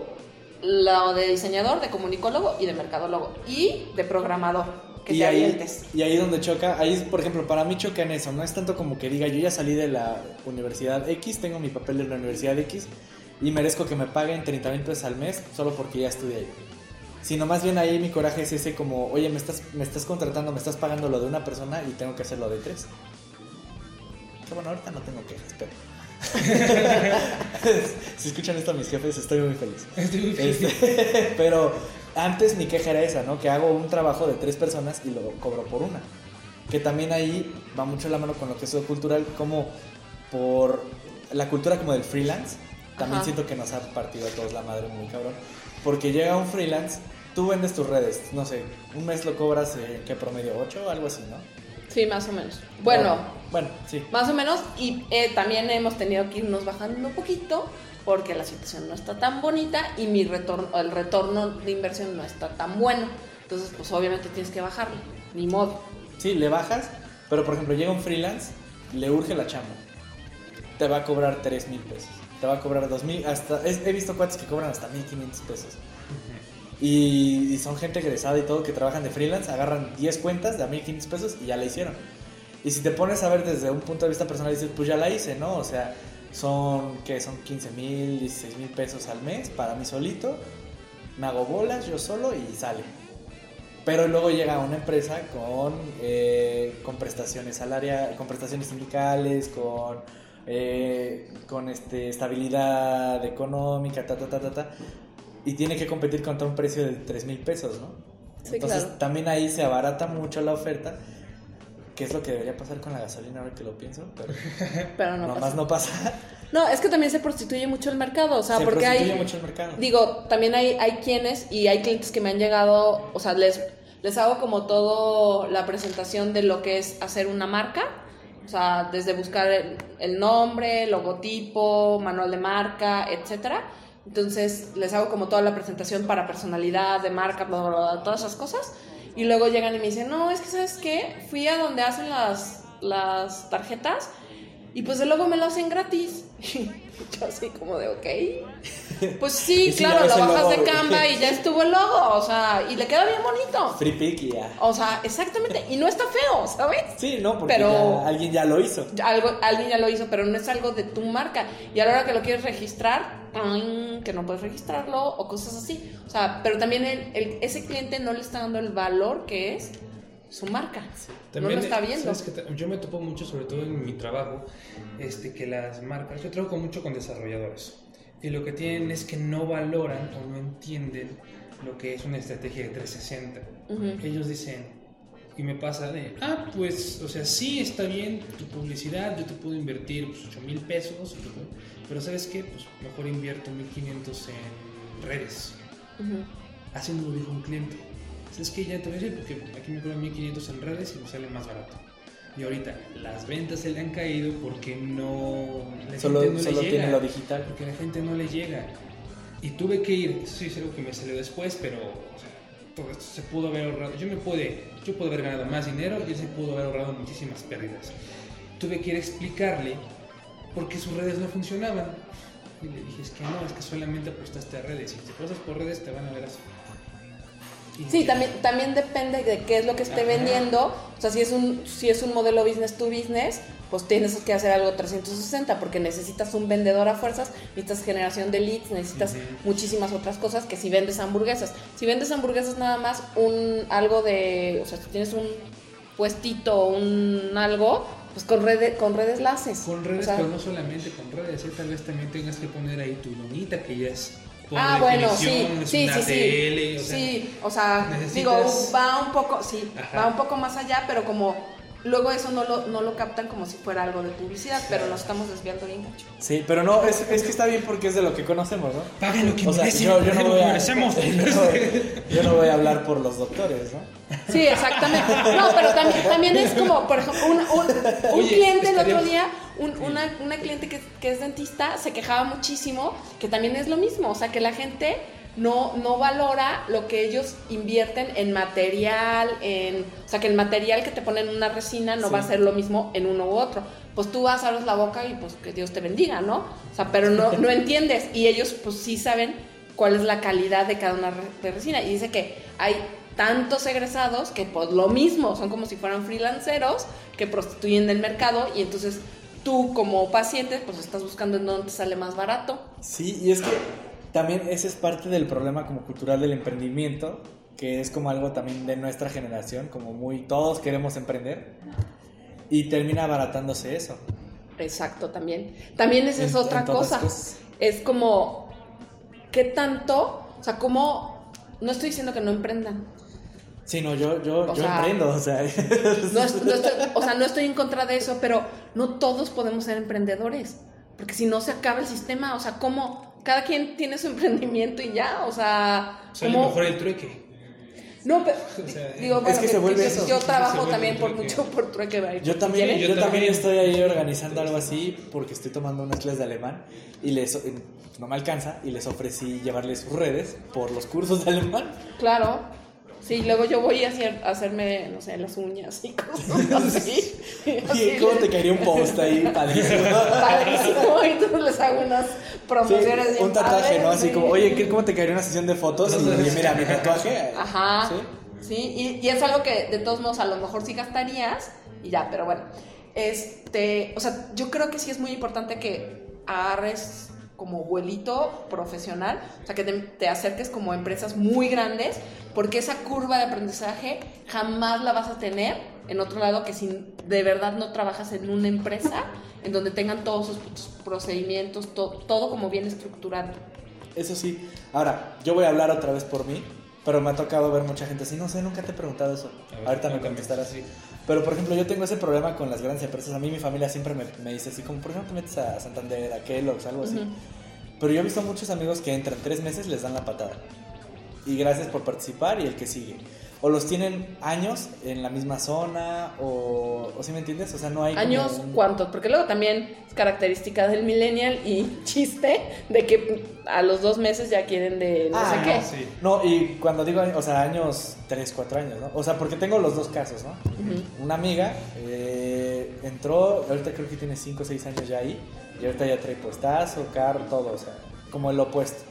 lo de diseñador, de comunicólogo y de mercadólogo y de programador. Que y te ahí, avientes. y ahí donde choca, ahí por ejemplo, para mí choca en eso, no es tanto como que diga yo ya salí de la universidad X, tengo mi papel de la universidad X y merezco que me paguen 30 mil pesos al mes solo porque ya estudié ahí. Sino más bien ahí mi coraje es ese como, oye, me estás, me estás contratando, me estás pagando lo de una persona y tengo que hacerlo de tres. Que bueno, ahorita no tengo quejas, pero... si escuchan esto a mis jefes, estoy muy feliz. Estoy muy feliz. Este, pero antes mi queja era esa, ¿no? Que hago un trabajo de tres personas y lo cobro por una. Que también ahí va mucho la mano con lo que es lo cultural, como por la cultura como del freelance. También Ajá. siento que nos ha partido a todos la madre muy cabrón. Porque llega un freelance, tú vendes tus redes, no sé, un mes lo cobras, eh, ¿qué promedio? ¿8 o algo así, no? Sí, más o menos. Bueno, Bueno, sí. más o menos. Y eh, también hemos tenido que irnos bajando un poquito porque la situación no está tan bonita y mi retorno, el retorno de inversión no está tan bueno. Entonces, pues obviamente tienes que bajarlo. Ni modo. Sí, le bajas, pero por ejemplo llega un freelance, le urge la chamba. Te va a cobrar 3 mil pesos. Te va a cobrar 2 mil, hasta, es- he visto cuates que cobran hasta 1500 pesos. Y, y son gente egresada y todo que trabajan de freelance, agarran 10 cuentas de a 1500 pesos y ya la hicieron. Y si te pones a ver desde un punto de vista personal, dices, pues ya la hice, ¿no? O sea, son, que Son 15 mil, 16 mil pesos al mes para mí solito. Me hago bolas yo solo y sale. Pero luego llega una empresa con, eh, con prestaciones salariales, con prestaciones sindicales, con, eh, con este, estabilidad económica, ta, ta, ta, ta, ta, y tiene que competir contra un precio de 3 mil pesos, ¿no? Sí, Entonces claro. también ahí se abarata mucho la oferta, que es lo que debería pasar con la gasolina ahora que lo pienso, pero Pero no nomás pasa. no pasa. No, es que también se prostituye mucho el mercado. O sea, se porque prostituye hay. mucho el mercado. Digo, también hay, hay quienes y hay clientes que me han llegado, o sea, les, les hago como todo la presentación de lo que es hacer una marca, o sea, desde buscar el, el nombre, logotipo, manual de marca, etcétera. Entonces les hago como toda la presentación para personalidad de marca, bla, bla, bla, todas esas cosas. Y luego llegan y me dicen, no, es que sabes qué, fui a donde hacen las, las tarjetas y pues el logo me lo hacen gratis. Yo así como de, ok. Pues sí, claro, lo bajas logo, de. Canva y ya estuvo el logo, o sea, y le queda bien bonito. Free pick ya. O sea, exactamente, y no está feo, ¿sabes? Sí, no, porque Pero- ya alguien ya lo hizo. Algo, alguien ya lo hizo, pero no es algo de tu marca. Y a la hora que lo quieres registrar, que no puedes registrarlo o cosas así. O sea, pero también el- el- ese cliente no le está dando el valor que es su marca. no lo está viendo. ¿sabes qué ta- yo me topo mucho, sobre todo en mi trabajo, este, que las marcas, yo trabajo mucho con desarrolladores, y lo que tienen es que no valoran o no entienden lo que es una estrategia de 360. Ujú. Ellos dicen, y me pasa de, ah, pues, o sea, sí está bien tu publicidad, yo te puedo invertir pues, 8 mil pesos, pero ¿sabes qué? Pues mejor invierto 1500 en redes. Ujú. Así me lo dijo un cliente. ¿Sabes qué? Ya te voy a decir porque aquí me cobran 1500 en redes y me sale más barato. Y ahorita las ventas se le han caído porque no. La Solo, gente no solo le tiene llega. lo digital. Porque la gente no le llega. Y tuve que ir, eso sí es algo que me salió después, pero o sea, todo esto se pudo haber ahorrado. Yo me pude, yo pude haber ganado más dinero y él se pudo haber ahorrado muchísimas pérdidas. Tuve que ir a explicarle por qué sus redes no funcionaban. Y le dije, es que no, es que solamente apostaste a redes. Si te apuestas por redes te van a ver así. Sí, también, también depende de qué es lo que esté Ajá. vendiendo. O sea, si es un, si es un modelo business to business, pues tienes que hacer algo 360 porque necesitas un vendedor a fuerzas, necesitas generación de leads, necesitas muchísimas otras cosas que si vendes hamburguesas. Si vendes hamburguesas nada más un algo de, o sea, si tienes un puestito, un algo, pues con redes con redes la haces. Con redes, O sea, pero no solamente con redes, ¿eh? tal vez también tengas que poner ahí tu lonita que ya es por Ah, bueno, sí, es sí, una sí, sí. tele, o sea, sí, o sea, necesitas- digo, va un poco, sí, Ajá. va un poco más allá, pero como luego eso no lo, no lo captan como si fuera algo de publicidad, pero nos estamos desviando bien mucho. Sí, pero no, es, es que está bien porque es de lo que conocemos, ¿no? Paguen lo que O sea, merecen, yo, no lo voy que a, merecemos. yo no voy- yo no voy a hablar por los doctores, ¿no? Sí, exactamente. No, pero también, también es como, por ejemplo, un, un- un Oye, cliente el otro día, un- una, una cliente que, que es dentista, se quejaba muchísimo, que también es lo mismo, o sea, que la gente no, no valora lo que ellos invierten en material, en, o sea, que el material que te ponen en una resina no Sí. va a ser lo mismo en uno u otro. Pues tú vas, abres la boca y pues que Dios te bendiga, ¿no? O sea, pero no, no entiendes. Y ellos pues sí saben cuál es la calidad de cada una de resina. Y dice que hay tantos egresados que pues lo mismo, son como si fueran freelanceros que prostituyen del mercado y entonces tú como paciente pues estás buscando en dónde te sale más barato. Sí, y es que también ese es parte del problema como cultural del emprendimiento, que es como algo también de nuestra generación, como muy todos queremos emprender y termina abaratándose eso. Exacto, también. También esa es En- otra en cosa. cosas. Es como, ¿qué tanto? O sea, como, no estoy diciendo que no emprendan. Sí, no, yo, yo, O yo sea, emprendo, o sea. No es- no estoy, o sea, no estoy en contra de eso, pero no todos podemos ser emprendedores. Porque si no se acaba el sistema, o sea, ¿cómo? Cada quien tiene su emprendimiento y ya, o sea, Sale ¿cómo? mejor el trueque. No, pero O sea, digo, es bueno, que se vuelve yo, eso. yo trabajo vuelve también por mucho por trueque. ¿verdad? Yo también, yo Yo también también. estoy ahí organizando algo así porque estoy tomando unas clases de alemán y les eh, no me alcanza y les ofrecí llevarles sus redes por los cursos de alemán. Claro. Sí, luego yo voy a, hacer, a hacerme, no sé, las uñas y cosas así. Y Así cómo les- te caería un post ahí padrísimo. Padrísimo, y entonces les hago unas Sí, promociones. bien un tatuaje, ¿no? Así sí. como, oye, ¿qué- ¿cómo te caería una sesión de fotos? Y oye, mira, mi tatuaje. Ajá. ¿Sí? Sí, y, y es algo que de todos modos a lo mejor sí gastarías y ya, pero bueno. Este, o sea, yo creo que sí es muy importante que agarres como vuelito profesional, o sea, que te, te acerques como a empresas muy grandes, porque esa curva de aprendizaje jamás la vas a tener en otro lado que si de verdad no trabajas en una empresa en donde tengan todos sus, procedimientos, to- todo como bien estructurado. Eso sí. Ahora, yo voy a hablar otra vez por mí, pero me ha tocado ver mucha gente así. No sé, nunca te he preguntado eso. A ver, Ahorita me contestarás así. Pero, por ejemplo, yo tengo ese problema con las grandes empresas. A mí mi familia siempre me, me dice así, como, ¿por te metes a Santander, a Kellogg's, algo así? Ujú. Pero yo he visto muchos amigos que entran tres meses, les dan la patada. Y gracias por participar y el que sigue. O los tienen años en la misma zona, o, o ¿sí me entiendes? O sea, no hay... ¿Años un- cuántos? Porque luego también es característica del millennial y chiste de que a los dos meses ya quieren de no Ah, sé qué. no, sí. No, y cuando digo, o sea, años, 3, 4 años, ¿no? O sea, porque tengo los dos casos, ¿no? Una amiga eh, entró, ahorita creo que tiene 5 o 6 años ya ahí, y ahorita ya trae puestazo, carro, todo, o sea, como el opuesto.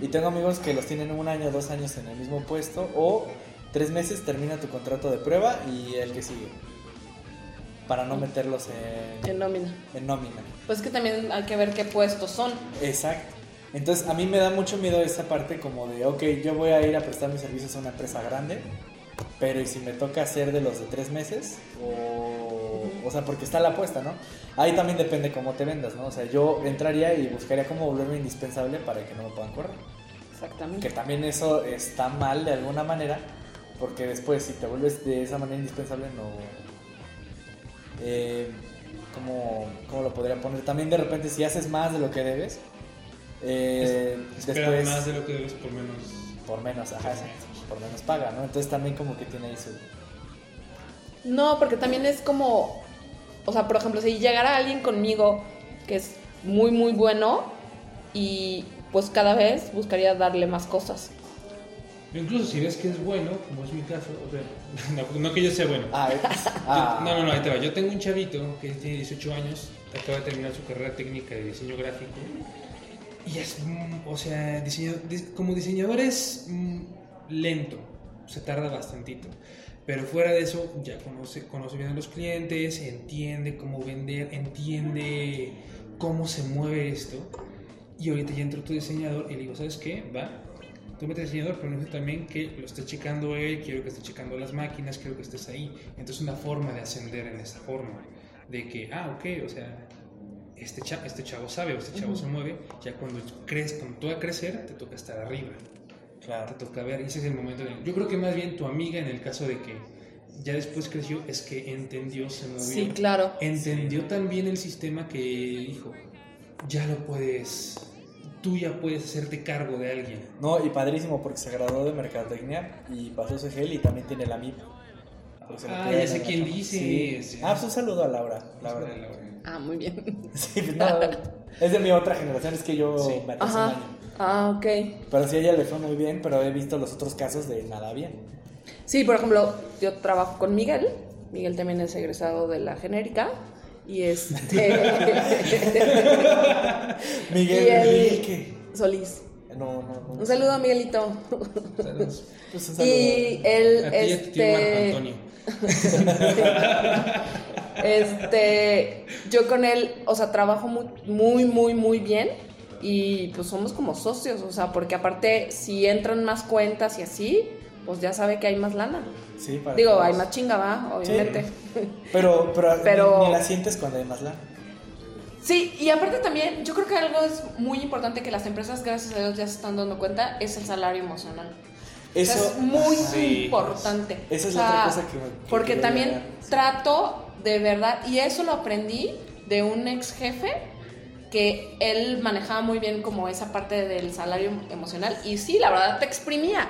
Y tengo amigos que los tienen un año, dos años en el mismo puesto, o tres meses termina tu contrato de prueba y el que sigue. Para no meterlos en, En nómina. en nómina. Pues es que también hay que ver qué puestos son. Exacto. Entonces a mí me da mucho miedo esa parte como de, ok, yo voy a ir a prestar mis servicios a una empresa grande, pero ¿y si me toca hacer de los de tres meses? O, o sea, porque está la apuesta, ¿no? Ahí también depende cómo te vendas, ¿no? O sea, yo entraría y buscaría cómo volverme indispensable para que no me puedan correr. Exactamente. Que también eso está mal de alguna manera, porque después si te vuelves de esa manera indispensable, no... Eh, ¿cómo, cómo lo podría poner? También de repente si haces más de lo que debes, eh, Espera después... más de lo que debes por menos. Por menos, ajá, exacto, por menos paga, ¿no? Entonces también como que tiene ahí su... No, porque también es como, o sea, por ejemplo, si llegara alguien conmigo que es muy, muy bueno y pues cada vez buscaría darle más cosas. Incluso si ves que es bueno, como es mi caso, o sea, no, no que yo sea bueno. Ah, Yo- ah, no, no, no, ahí te va. Yo tengo un chavito que tiene 18 años, acaba de terminar su carrera técnica de diseño gráfico. Y es, mm, o sea, como diseñador es mm, lento, se tarda bastantito. Pero fuera de eso, ya conoce, conoce bien a los clientes, entiende cómo vender, entiende cómo se mueve esto. Y ahorita ya entró tu diseñador y le digo, ¿sabes qué? Va, tú metes diseñador, pero necesito también que lo esté checando él, quiero que esté checando las máquinas, quiero que estés ahí. Entonces una forma de ascender en esa forma, de que, ah, ok, o sea, este, cha- este chavo sabe o este chavo se mueve, ya cuando crees, cuando tú a crecer, te toca estar arriba, te claro. toca ver, y ese es el momento de... Yo creo que más bien tu amiga, en el caso de que ya después creció, es que entendió, se movió. Sí, claro. Entendió también el sistema que dijo, ya lo puedes, tú ya puedes hacerte cargo de alguien. No, y padrísimo porque se graduó de Mercadotecnia y pasó su gel y también tiene la MIP. Ah, ya sé quién dice. Sí. Sí. Ah, pues un saludo a Laura. Laura. Ah, muy bien. Sí, pues no, es de mi otra generación, es que yo Sí. me un Ajá. año. Ah, ok. Pero sí, a ella le fue muy bien, pero he visto los otros casos de nada bien. Sí, por ejemplo, yo trabajo con Miguel. Miguel también es egresado de la genérica. Y este. Miguel, Y el- Miguel, ¿qué? Solís. No, no, no. Un saludo a Miguelito. Saludos. Pues un saludo. Y él, A tío este. Antonio. Este, yo con él, o sea, trabajo muy, muy, muy, muy bien y pues somos como socios, o sea, porque aparte si entran más cuentas y así, pues ya sabe que hay más lana. Sí, para Digo, todos. hay más chinga, va, obviamente. Pero, pero, Pero- Ni, ni la sientes cuando hay más lana. Sí, y aparte también, yo creo que algo es muy importante que las empresas, gracias a Dios, ya se están dando cuenta, es el salario emocional. O sea, Eso. es muy Sí. importante. Esa es O sea, otra cosa que me- que Porque también llegar, trato de verdad, y eso lo aprendí de un ex jefe que él manejaba muy bien como esa parte del salario emocional y sí, la verdad te exprimía.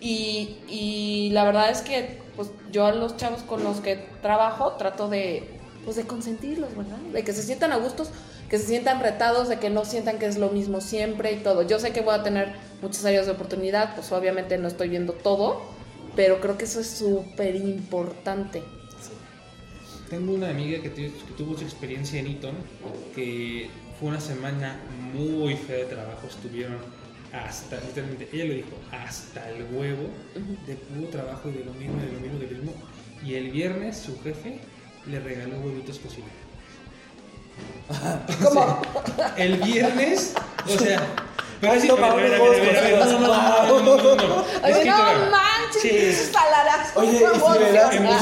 Y, la verdad es que pues yo a los chavos con los que trabajo trato de pues de consentirlos, ¿verdad? De que se sientan a gustos, que se sientan retados, de que no sientan que es lo mismo siempre y todo. Yo sé que voy a tener muchas áreas de oportunidad, pues obviamente no estoy viendo todo, pero creo que eso es súper importante. Tengo una amiga que tuvo su experiencia en Eton, que fue una semana muy fea de trabajo, estuvieron hasta, literalmente, ella lo dijo, hasta el huevo de puro trabajo y de lo mismo, de lo mismo, de lo mismo. Y el viernes su jefe le regaló huevitos cocidos. ¿Cómo? El viernes, o sea... Ay, sí, toma a ver, a unos ver, a ver, a ver, huevos no, no, no, no, no, no, no. Oye, Es que no manches, saladas. Oye, ¿y ¿cómo si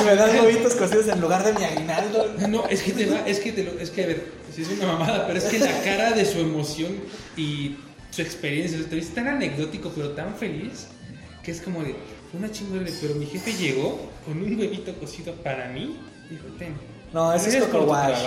me, das, si huevitos cocidos en lugar de mi aguinaldo? No, es que te va, es que te lo, es que a ver, sí es una mamada, pero es que la cara de su emoción y su experiencia, te ves tan anecdótico, pero tan feliz, que es como de, una chingona, pero mi jefe llegó con un huevito cocido para mí, dijo, ten. No, eso es Coco Wash.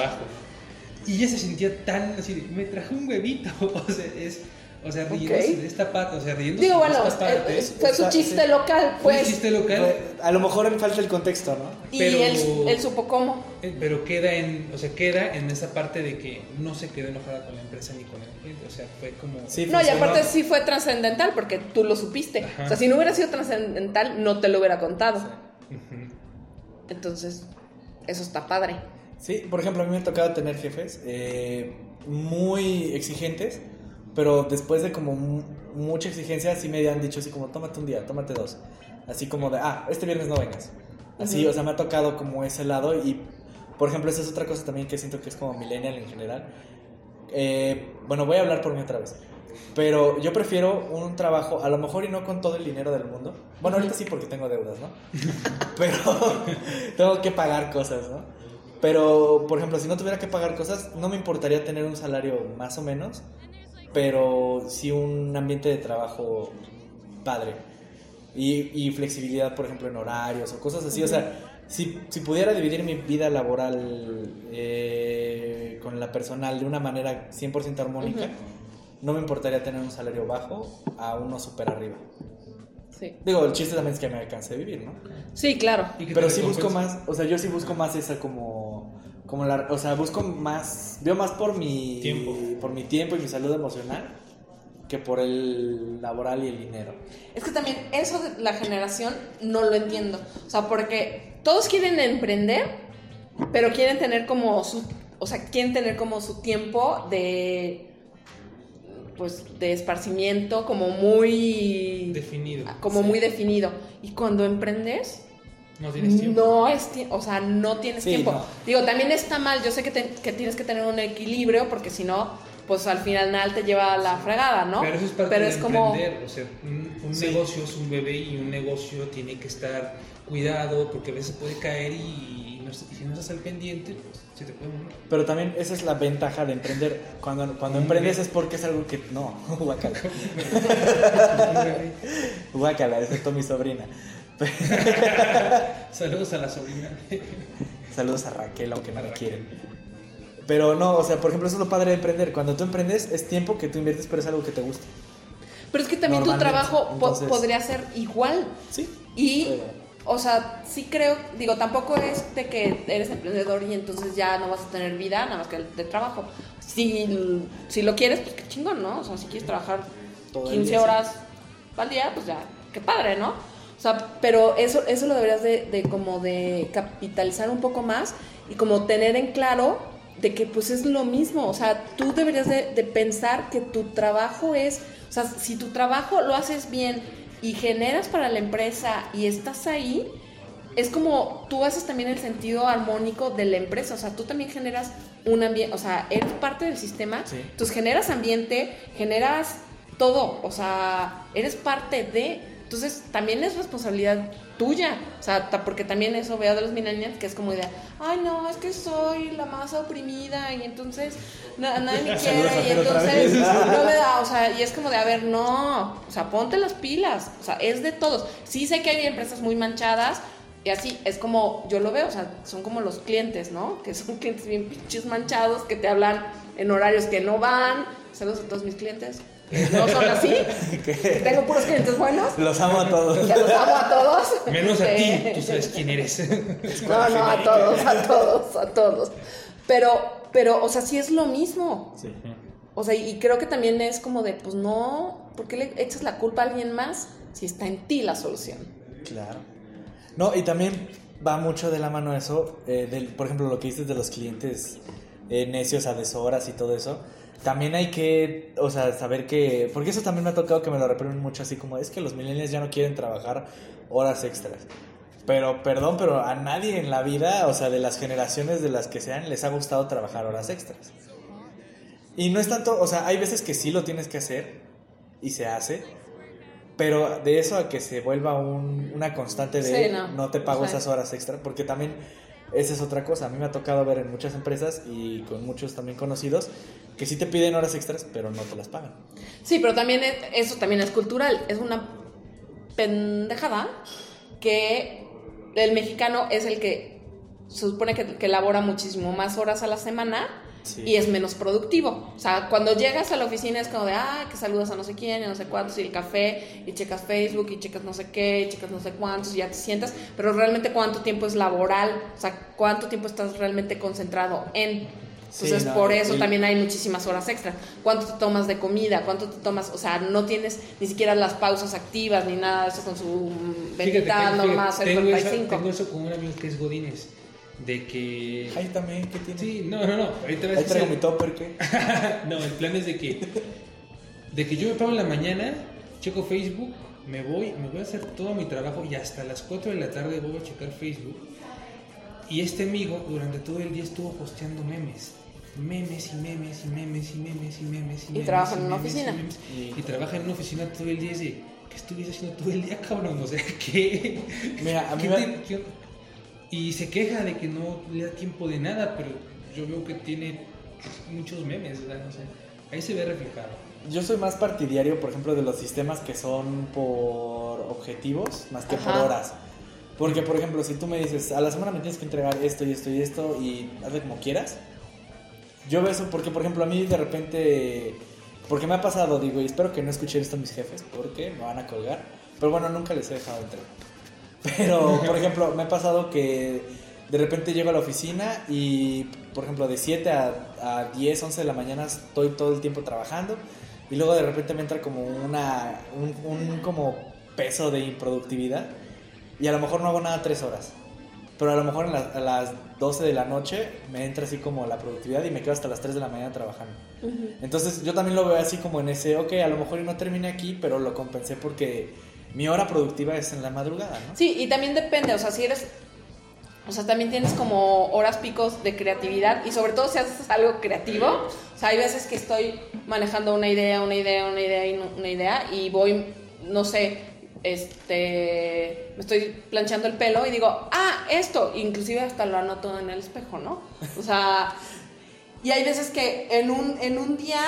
Y ella se sentía tan así de, me trajo un huevito, o sea, es, o sea, riéndose de esta parte, o sea, riéndose Digo, de bueno, esta parte. eh, fue su chiste sí. local, pues. chiste local, A lo mejor le falta el contexto, ¿no? Y pero- él, él supo cómo. Eh, Pero queda en, o sea, queda en esa parte de que no se quedó enojada con la empresa ni con el cliente, o sea, fue como Sí, No, y aparte sí fue trascendental porque tú lo supiste. Ajá. O sea, si no hubiera sido trascendental, no te lo hubiera contado. Entonces, eso está padre. Sí, por ejemplo, a mí me ha tocado tener jefes eh, muy exigentes, pero después de como mu- mucha exigencia, sí me han dicho así como, tómate un día, tómate dos. Así como de, ah, este viernes no vengas. Así, Ujú. o sea, me ha tocado como ese lado y, por ejemplo, esa es otra cosa también que siento que es como millennial en general. Eh, bueno, voy a hablar por mí otra vez. Pero yo prefiero un trabajo, a lo mejor y no con todo el dinero del mundo. Bueno, ahorita sí porque tengo deudas, ¿no? Pero tengo que pagar cosas, ¿no? Pero, por ejemplo, si no tuviera que pagar cosas, no me importaría tener un salario más o menos, pero sí un ambiente de trabajo padre. Y, y flexibilidad, por ejemplo, en horarios o cosas así. O sea, si, si pudiera dividir mi vida laboral eh, con la personal de una manera 100% armónica, no me importaría tener un salario bajo a uno super arriba. Sí. Digo, el chiste también es que me alcance a vivir, ¿no? Sí, claro. Pero sí busco más, o sea, yo sí busco más esa como, como la, o sea, busco más, veo más por mi Tiempo. por mi tiempo y mi salud emocional que por el laboral y el dinero. Es que también eso de la generación no lo entiendo. O sea, porque todos quieren emprender, pero quieren tener como su, o sea, quieren tener como su tiempo de pues de esparcimiento como muy Definido. como Sí. muy definido. Y cuando emprendes, No tienes tiempo. no es o sea, no tienes Sí, tiempo. no. Digo, también está mal, yo sé que, te- que tienes que tener un equilibrio porque si no, pues al final te lleva a la fregada, ¿no? Pero eso es parte Pero de es como emprender. O sea, un, un Sí. negocio es un bebé y un negocio tiene que estar cuidado porque a veces puede caer y, no- y si no estás al pendiente, pues se te puede morir. Pero también esa es la ventaja de emprender. Cuando, cuando emprendes es porque es algo que no, guácala. Guácala, excepto mi sobrina. Saludos a la sobrina. Saludos a Raquel, aunque no me quieren. Pero no, o sea, por ejemplo, eso es lo padre de emprender. Cuando tú emprendes es tiempo que tú inviertes, pero es algo que te gusta. Pero es que también tu trabajo po- podría ser igual. Sí. Y, Pero- o sea, sí creo, digo, tampoco es de que eres emprendedor y entonces ya no vas a tener vida nada más que el de trabajo. Si, si lo quieres, pues qué chingón, ¿no? O sea, si quieres trabajar Todo el 15 día, sí. horas al día, pues ya, qué padre, ¿no? O sea, pero eso, eso lo deberías de, de como de capitalizar un poco más y como tener en claro de que pues es lo mismo, o sea, tú deberías de, de pensar que tu trabajo es, o sea, si tu trabajo lo haces bien y generas para la empresa y estás ahí, es como tú haces también el sentido armónico de la empresa, o sea, tú también generas un ambiente, o sea, eres parte del sistema, Sí. entonces generas ambiente, generas todo, o sea, eres parte de, entonces también es responsabilidad tuya, o sea, porque también eso veo de los millennials que es como de, ay no, es que soy la más oprimida y entonces na- nadie me quiere y entonces no me da, o sea, y es como de, a ver, no, o sea, ponte las pilas, o sea, es de todos. Sí sé que hay empresas muy manchadas y así, es como, yo lo veo, o sea, son como los clientes, ¿no? Que son clientes bien pinches manchados que te hablan en horarios que no van. Saludos a todos mis clientes. No son así. Tengo puros clientes buenos. Los amo a todos. Que los amo a todos. Menos a ti, tú sabes quién eres. No, no, a todos, a todos, a todos. Pero, pero, o sea, sí es lo mismo. Sí. O sea, y creo que también es como de, pues no, ¿por qué le echas la culpa a alguien más si está en ti la solución? Claro. No, y también va mucho de la mano eso, eh, del, por ejemplo, lo que dices de los clientes eh, necios a deshoras y todo eso. También hay que, o sea, saber que, porque eso también me ha tocado que me lo reprimen mucho, así como es que los millennials ya no quieren trabajar horas extras. Pero, perdón, pero a nadie en la vida, o sea, de las generaciones de las que sean, les ha gustado trabajar horas extras. Y no es tanto, o sea, hay veces que sí lo tienes que hacer y se hace, pero de eso a que se vuelva un- una constante de Sí, no. no. te pago O sea- esas horas extra, porque también esa es otra cosa. A mí me ha tocado ver en muchas empresas y con muchos también conocidos que sí te piden horas extras, pero no te las pagan. Sí, pero también es- eso también es cultural. Es una pendejada que el mexicano es el que se supone que, que labora muchísimo más horas a la semana Sí. y es menos productivo. O sea, cuando llegas a la oficina es como de, ah, que saludas a no sé quién, y no sé cuántos, y el café, y checas Facebook, y checas no sé qué, y checas no sé cuántos, y ya te sientas, pero realmente cuánto tiempo es laboral, o sea, cuánto tiempo estás realmente concentrado en... Entonces, Sí, no, por eso también hay muchísimas horas extra. ¿Cuánto te tomas de comida? ¿Cuánto te tomas? O sea, no tienes ni siquiera las pausas activas ni nada de eso con su Fíjate, bendita fíjate, norma tengo, esa- 75. tengo eso con un amigo que es Godínez. De que. Ahí también, ¿qué tiene? Sí, no, no, no. Ahorita ves Ahí que traigo mi topper, ¿qué? no, el plan es de que. De que yo me paro en la mañana, checo Facebook, me voy, me voy a hacer todo mi trabajo y hasta las 4 de la tarde voy a checar Facebook. Y este amigo durante todo el día estuvo posteando memes. Memes y memes y memes y memes y memes y Y memes. trabaja en y una y oficina. memes. Y- Y trabaja en una oficina todo el día. Es de, ¿qué estuviste haciendo todo el día, cabrón? O sea, ¿qué? Mira, a mí ¿Qué me- Y se queja de que no le da tiempo de nada, pero yo veo que tiene muchos memes, ¿verdad? No sé. Ahí se ve reflejado. Yo soy más partidario, por ejemplo, de los sistemas que son por objetivos más que por Ajá. horas. Porque, por ejemplo, si tú me dices, a la semana me tienes que entregar esto y esto y esto y hazle como quieras, yo veo eso porque, por ejemplo, a mí de repente, porque me ha pasado, digo, y espero que no escuchen esto mis jefes, porque me van a colgar, pero bueno, nunca les he dejado entrar. Pero, por ejemplo, me ha pasado que de repente llego a la oficina y, por ejemplo, de 7 a, a 10, 11 de la mañana estoy todo el tiempo trabajando y luego de repente me entra como una, un, un como peso de improductividad y a lo mejor no hago nada tres horas. Pero a lo mejor en la- a las 12 de la noche me entra así como la productividad y me quedo hasta las 3 de la mañana trabajando. Entonces yo también lo veo así como en ese, ok, a lo mejor no terminé aquí, pero lo compensé porque mi hora productiva es en la madrugada, ¿no? Sí, y también depende, o sea, si eres, o sea, también tienes como horas picos de creatividad y sobre todo si haces algo creativo, o sea, hay veces que estoy manejando una idea, una idea, una idea y una idea y voy, no sé, este, me estoy planchando el pelo y digo, ah, esto, inclusive hasta lo anoto en el espejo, ¿no? O sea, y hay veces que en un, en un día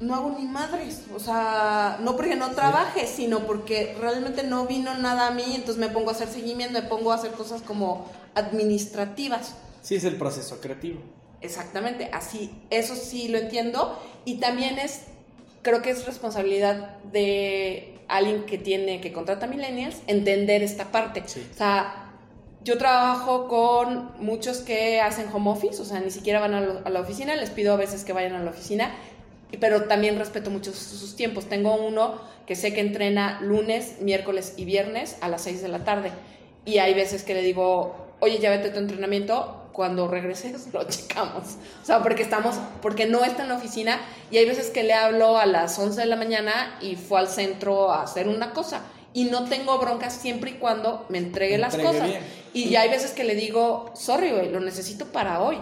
no hago ni madres. O sea, no porque no trabaje, sino porque realmente no vino nada a mí. Entonces me pongo a hacer seguimiento, me pongo a hacer cosas como administrativas. Sí, es el proceso creativo. Exactamente, así, eso sí lo entiendo. Y también es, creo que es responsabilidad de alguien que tiene, que contrata millennials, entender esta parte. Sí. O sea, yo trabajo con muchos que hacen home office, o sea, ni siquiera van a, lo- a la oficina, les pido a veces que vayan a la oficina, pero también respeto mucho sus, sus tiempos. Tengo uno que sé que entrena lunes, miércoles y viernes a las 6 de la tarde. Y hay veces que le digo, oye, ya vete a tu entrenamiento, cuando regreses lo checamos. O sea, porque estamos, porque no está en la oficina y hay veces que le hablo a las 11 de la mañana y fue al centro a hacer una cosa. Y no tengo broncas siempre y cuando me entregue las cosas. bien. Y ya hay veces que le digo, sorry, güey, lo necesito para hoy.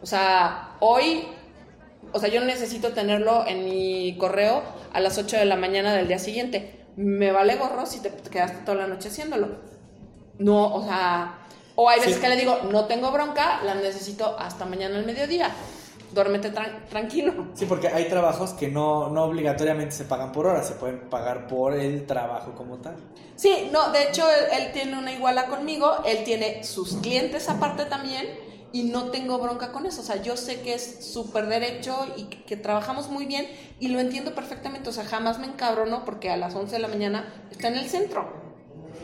O sea, hoy, o sea, yo necesito tenerlo en mi correo a las 8 de la mañana del día siguiente. Me vale gorro si te quedaste toda la noche haciéndolo. No, o sea, o hay veces Sí. que le digo, no tengo bronca, la necesito hasta mañana al mediodía. Duérmete tran- tranquilo. Sí, porque hay trabajos que no, no obligatoriamente se pagan por hora, se pueden pagar por el trabajo como tal. Sí, no, de hecho él, él tiene una iguala conmigo, él tiene sus clientes aparte también y no tengo bronca con eso. O sea, yo sé que es súper derecho y que, que trabajamos muy bien y lo entiendo perfectamente. O sea, jamás me encabrono porque a las 11 de la mañana está en el centro.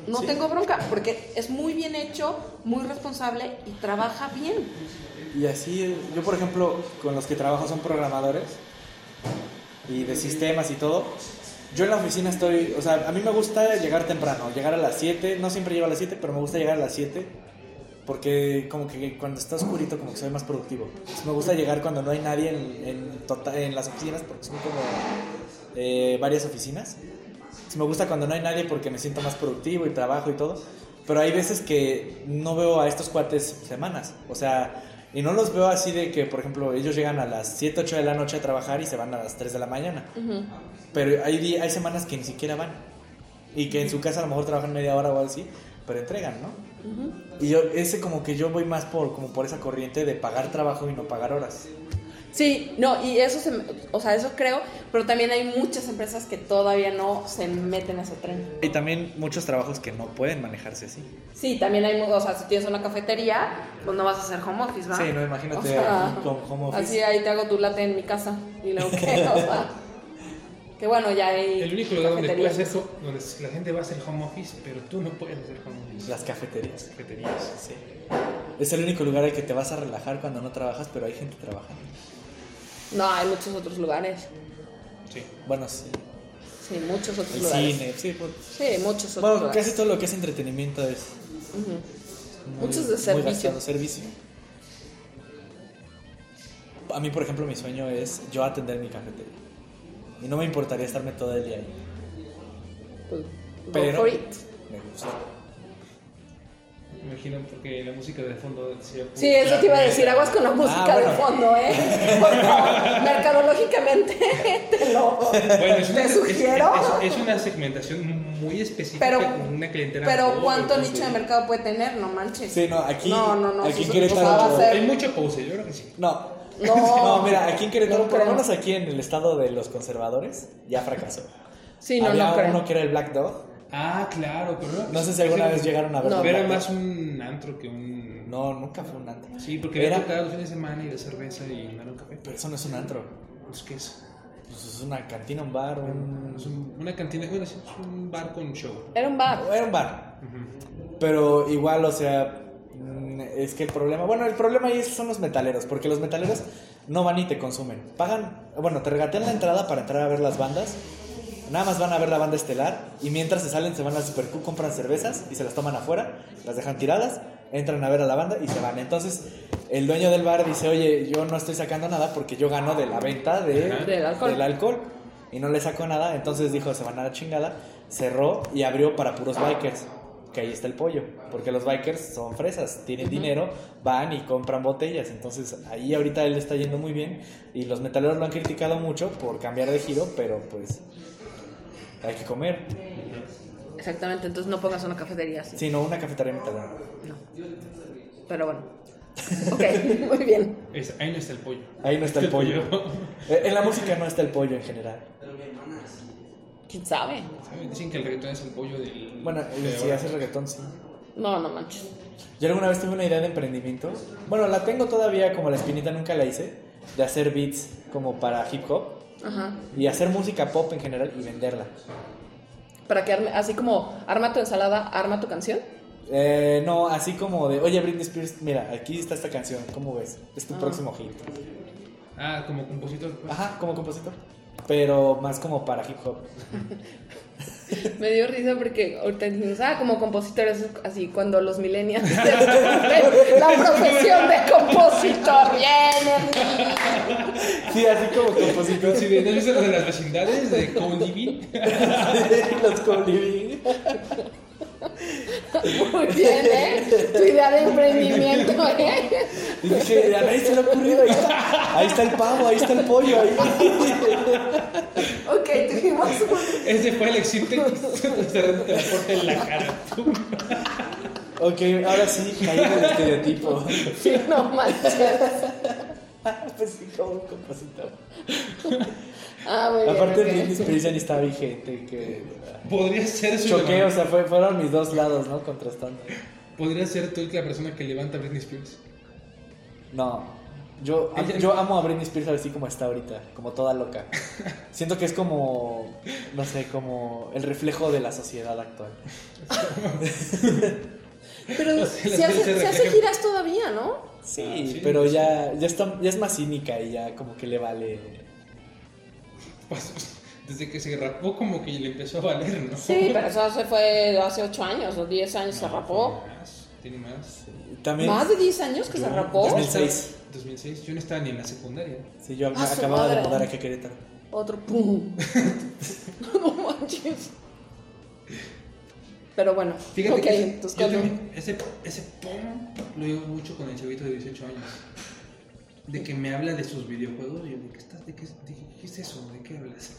No Sí. tengo bronca porque es muy bien hecho, muy responsable y trabaja bien. Y así, yo por ejemplo, con los que trabajo son programadores y de sistemas y todo. Yo en la oficina estoy, o sea, a mí me gusta llegar temprano, llegar a las 7, no siempre llego a las 7, pero me gusta llegar a las 7 porque como que cuando está oscurito como que soy más productivo. Entonces, me gusta llegar cuando no hay nadie en, en, tota- en las oficinas porque son como eh, varias oficinas. Entonces, me gusta cuando no hay nadie porque me siento más productivo y trabajo y todo. Pero hay veces que no veo a estos cuates semanas. O sea, y no los veo así de que, por ejemplo, ellos llegan a las 7, 8 de la noche a trabajar y se van a las 3 de la mañana. Pero hay, hay semanas que ni siquiera van. Y que en su casa a lo mejor trabajan media hora o algo así, pero entregan, ¿no? Y yo, ese como que yo voy más por, como por esa corriente de pagar trabajo y no pagar horas. Sí, no, y eso se, o sea, eso creo, pero también hay muchas empresas que todavía no se meten a ese tren. Y también muchos trabajos que no pueden manejarse así. Sí, también hay, o sea, si tienes una cafetería, pues no vas a hacer home office, ¿va? Sí, no, imagínate O sea, con home office. Así ahí te hago tu latte en mi casa y luego qué, o sea, que bueno, ya hay El único lugar donde, puede cafeterías. hacer, ho- donde la gente va a hacer home office, pero tú no puedes hacer home office. Las cafeterías. cafeterías. Sí. Es el único lugar al que te vas a relajar cuando no trabajas, pero hay gente trabajando. No, hay muchos otros lugares. Sí. Bueno, sí. Sí, muchos otros El lugares. cine, sí. pues- Sí, muchos otros Bueno, lugares. casi todo lo que es entretenimiento es. Muy- Muchos de muy servicio. gastado, servicio. A mí, por ejemplo, mi sueño es yo atender mi cafetería. Y no me importaría estarme todo el día ahí. Pues, Pero for it. me gusta. Me imagino porque la música de fondo decía. Sí, eso te iba a decir, aguas con la música Ah, bueno. de fondo, ¿eh? Por favor, mercadológicamente te lo Bueno, es una, te es- sugiero. es- es una segmentación muy específica Pero- con una clientela. Pero ¿cuánto nicho de mercado puede tener? No manches. Sí, no, aquí, No, no, no, aquí a ser- Hay mucho pose, yo creo que sí. No, No, No, mira, aquí en Querétaro, no por lo menos aquí en el estado de los conservadores, ya fracasó. Sí, no, Había no creo. uno que era el Black Dog. Ah, claro, pero No sé si alguna vez llegaron a verlo. No. Era Dog. más un antro que un. No, nunca fue un antro. Sí, porque Era- los fines de semana y de cerveza y no era un café. Pero eso no es un antro. Pues, ¿qué es? Pues es una cantina, un bar, un... Es un- una cantina, bueno, es un bar con show. Era un bar. Era un bar. Pero igual, o sea, es que el problema, bueno, el problema ahí son los metaleros, porque los metaleros no van y te consumen. Pagan, bueno, te regatean la entrada para entrar a ver las bandas. Nada más van a ver la banda estelar y mientras se salen se van a Super Q, compran cervezas y se las toman afuera, las dejan tiradas, entran a ver a la banda y se van. Entonces, el dueño del bar dice, oye, yo no estoy sacando nada porque yo gano de la venta de. Del alcohol. del alcohol. Y no le sacó nada, entonces dijo, se van a la chingada, cerró y abrió para puros bikers, que ahí está el pollo, porque los bikers son fresas, tienen dinero, van y compran botellas, entonces ahí ahorita él está yendo muy bien y los metaleros lo han criticado mucho por cambiar de giro, pero pues hay que comer. Exactamente, entonces no pongas una cafetería así. Sí, no, una cafetería metalera. No. Pero bueno. Ok, muy bien. Es- ahí no está el pollo. Ahí no está el pollo. Eh, En la música no está el pollo en general. ¿Quién sabe? ¿Saben? Dicen que el reggaetón es el pollo del. Bueno, de eh, si ahora. hace reggaetón, sí. No, no manches. Yo alguna vez tuve una idea de emprendimiento. Bueno, la tengo todavía como la espinita, nunca la hice. De hacer beats como para hip hop. Ajá. Y hacer música pop en general y venderla. Para que arme, así como arma tu ensalada, arma tu canción. Eh, no, así como de, oye Britney Spears, mira, aquí está esta canción, ¿cómo ves? Es tu Ah. próximo hit. Ah, como compositor. pues. Ajá, como compositor. Pero más como para hip hop. Me dio risa porque ahorita dijimos, ah, como compositores, así cuando los millennials la profesión de compositor viene. Sí, así como compositor. Sí, ¿No has visto lo de las vecindades de co-living? Los co-living. Muy bien, ¿eh? Tu idea de emprendimiento, ¿eh? Y dije, a nadie se le ha ocurrido. Ahí está, ahí está el pavo, ahí está el pollo. Ahí. Ok, tuvimos un... Ese fue el existe transporte en la cara. Ok, ahora sí, caí en el estereotipo. Sí, no manches. Pues sí, como un compositor. Ah, muy bien. Aparte, ok. Britney Spears ya ni está vigente. Que... Podría ser su Choqué, o sea, fue- fueron mis dos lados, ¿no? Contrastando. Podría ser tú la persona que levanta a Britney Spears. No, yo, Ella- yo amo a Britney Spears así como está ahorita, como toda loca. Siento que es como, no sé, como el reflejo de la sociedad actual. Pero se hace, se se hace reflejan. giras todavía, ¿no? Sí, Ah, sí, pero sí. ya, ya, está, ya es más cínica y ya como que le vale. Pues, desde que se rapó, como que le empezó a valer, ¿no? Sí, pero eso se fue hace 8 años o 10 años se rapó. Más, tiene más. También, ¿Más de 10 años que se rapó? 2006. 2006. Yo no estaba ni en la secundaria. Sí, yo Ah, acababa de mudar aquí a Querétaro. Otro pum. no manches. Pero bueno, Fíjate que ese, yo también- ese, ese pum lo digo mucho con el chavito de 18 años. De que me habla de sus videojuegos. Y yo, ¿de qué, estás, de qué, de qué es eso? ¿De qué hablas?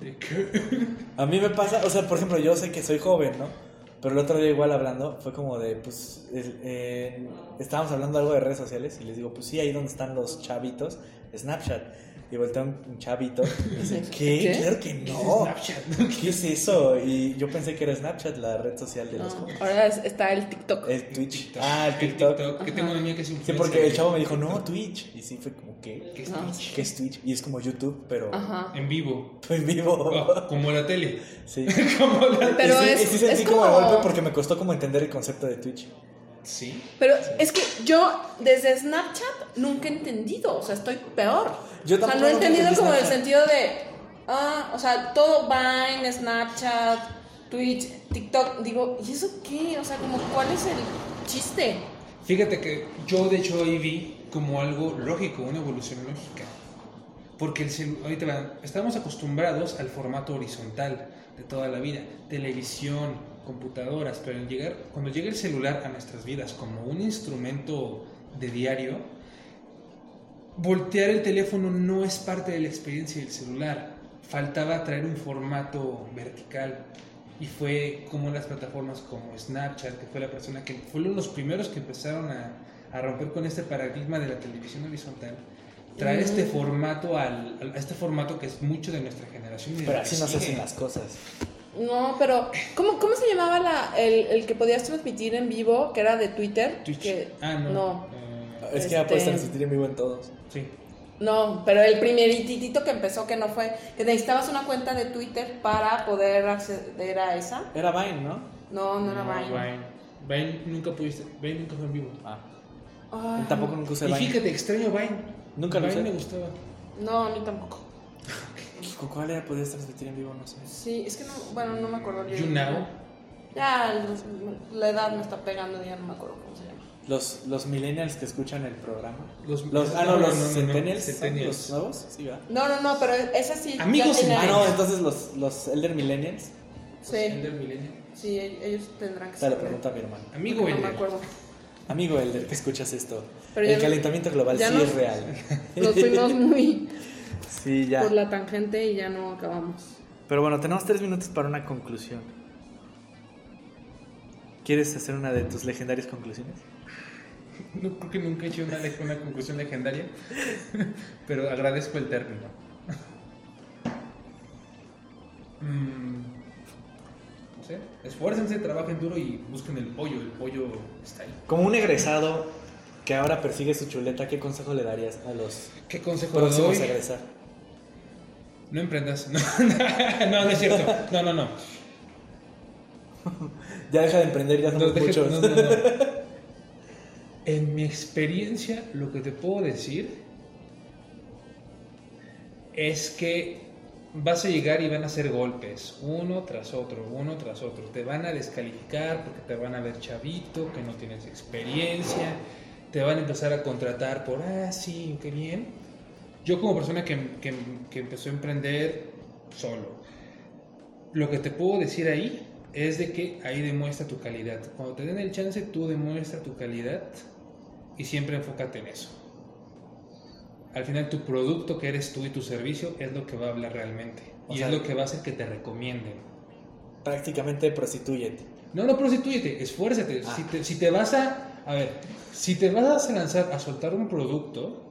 ¿De qué? A mí me pasa, o sea, por ejemplo, yo sé que soy joven, ¿no? Pero el otro día igual hablando, fue como de, pues, el- eh, estábamos hablando algo de redes sociales y les digo, pues sí, ahí donde están los chavitos, Snapchat. Y voltea un, chavito y dice, ¿qué? ¿Qué? Claro que no. Snapchat. ¿Qué es eso? Y yo pensé que era Snapchat, la red social de los No, jóvenes. ahora es- está el TikTok. El Twitch. Ah, el TikTok. Que tengo una amiga que es Sí, porque el chavo me dijo, no, Twitch. Y sí, fue como, ¿qué? Que es No. Twitch. ¿Qué es Twitch? Y es como YouTube, pero Ajá. En vivo. en vivo. Oh, como la tele. Sí. como la Pero y sí, es- y sí sentí es como de como- golpe porque me costó como entender el concepto de Twitch. Sí. Pero es que yo desde Snapchat nunca he entendido, o sea, estoy peor. Yo o sea, tampoco no he entendido como el Snapchat. sentido de, ah, o sea, todo Vine, Snapchat, Twitch, TikTok, digo, ¿y eso qué? O sea, como, ¿cuál es el chiste? Fíjate que yo de hecho ahí vi como algo lógico, una evolución lógica. Porque el ahorita estamos acostumbrados al formato horizontal de toda la vida, televisión, computadoras, pero al llegar, cuando llega el celular a nuestras vidas como un instrumento de diario, voltear el teléfono no es parte de la experiencia del celular. Faltaba traer un formato vertical. Y fue como las plataformas como Snapchat, que fue la persona que fueron los primeros que empezaron a, a romper con este paradigma de la televisión horizontal. traer este formato al, a este formato que es mucho de nuestra generación. y de Pero así no se sigue. hacen las cosas. No, pero ¿cómo, cómo se llamaba la, el, el que podías transmitir en vivo, que era de Twitter? Twitch. Que- Ah, no. No, Eh, Es que ya puedes Este- transmitir en vivo en todos. sí. no, pero el primeritito que empezó que no fue, que necesitabas una cuenta de Twitter para poder acceder a esa. Era Vine, ¿no? No, no era Vine. Vine. Vine nunca pudiste. Vine nunca fue en vivo. Ah. Ay, Tampoco nunca usé Y Vine. fíjate, extraño Vine. Nunca lo Vine usé. me gustaba. No, a mí tampoco. ¿Con ¿Cuál era? ¿Podías transmitir en vivo? No sé. Sí, es que no, bueno, no me acuerdo bien. You Now. Ya, los- la edad me está pegando, ya no me acuerdo cómo se llama. Los, los millennials que escuchan el programa. Los, Los, ah, no, los no, no, centennials. ¿son centennials. ¿Los nuevos? Sí, ¿verdad? No, no, no, pero esa sí. Amigos Ah, no, entonces los, los elder millennials. Sí, Elder Millennial. sí, ellos tendrán que Te lo pregunta a mi hermano. Amigo No me Elder. acuerdo. Amigo elder, que escuchas esto. Pero el calentamiento global sí no- es real. Nos fuimos muy Sí, ya. por la tangente y ya no acabamos. Pero bueno, tenemos tres minutos para una conclusión. ¿Quieres hacer una de tus legendarias conclusiones? No creo que nunca he hecho una, conclusión legendaria, pero agradezco el término. Mm, no sé, esfuércense, trabajen duro y busquen el pollo. El pollo está ahí. Como un egresado que ahora persigue su chuleta, ¿qué consejo le darías a los ¿Qué consejo próximos a egresar? No emprendas. No, no, no es cierto. No, no, no. Ya deja de emprender, ya No, somos muchos. no, no, no. En mi experiencia, lo que te puedo decir es que vas a llegar y van a hacer golpes, uno tras otro, uno tras otro. Te van a descalificar porque te van a ver chavito, que no tienes experiencia, te van a empezar a contratar por, ah, sí, qué bien. Yo como persona que, que- que empezó a emprender solo, lo que te puedo decir ahí es de que ahí demuestra tu calidad. Cuando te den el chance, tú demuestra tu calidad y siempre enfócate en eso. Al final tu producto que eres tú y tu servicio es lo que va a hablar realmente. O y sea- es lo que va a hacer que te recomienden. Prácticamente prostituyete. No, no prostituyete, esfuérzate. Ah. Si, te, si te vas a... A ver, si te vas a lanzar a soltar un producto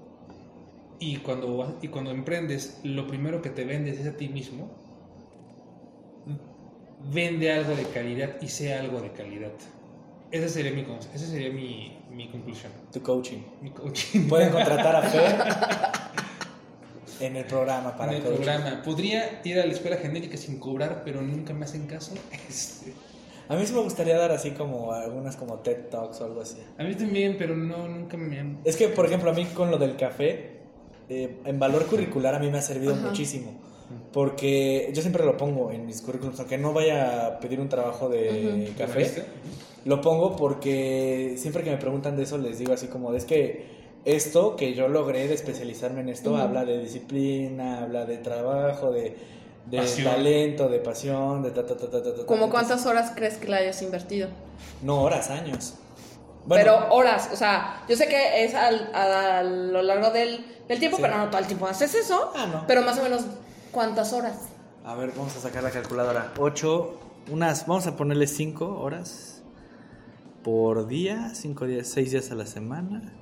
y cuando, y cuando emprendes, lo primero que te vendes es a ti mismo, vende algo de calidad y sea algo de calidad. Esa sería mi, esa sería mi, mi conclusión. Tu coaching. Mi coaching. Pueden contratar a Fer en el programa para en el coaching. programa. Podría ir a la escuela genérica sin cobrar, pero nunca me hacen caso. Este, A mí sí me gustaría dar así como algunas como TED Talks o algo así. a mí también, pero no, nunca me han... Es que, por ejemplo, a mí con lo del café, eh, en valor curricular a mí me ha servido Ajá. muchísimo. Porque yo siempre lo pongo en mis currículums, aunque no vaya a pedir un trabajo de café, lo pongo porque siempre que me preguntan de eso les digo así como, es que esto que yo logré de especializarme en esto habla de disciplina, habla de trabajo, de, de talento, de pasión, de ta, ta, ta, ta, ta, ta, ¿Cómo ta. cuántas horas crees que le hayas invertido? No, horas, años. Bueno, pero horas, o sea, yo sé que es al- a, lo largo del, del tiempo, Sí. pero no todo el tiempo haces eso. Ah, no. Pero más o menos, ¿cuántas horas? A ver, vamos a sacar la calculadora. 8, unas, vamos a ponerle 5 horas por día, 5 días, 6 días a la semana.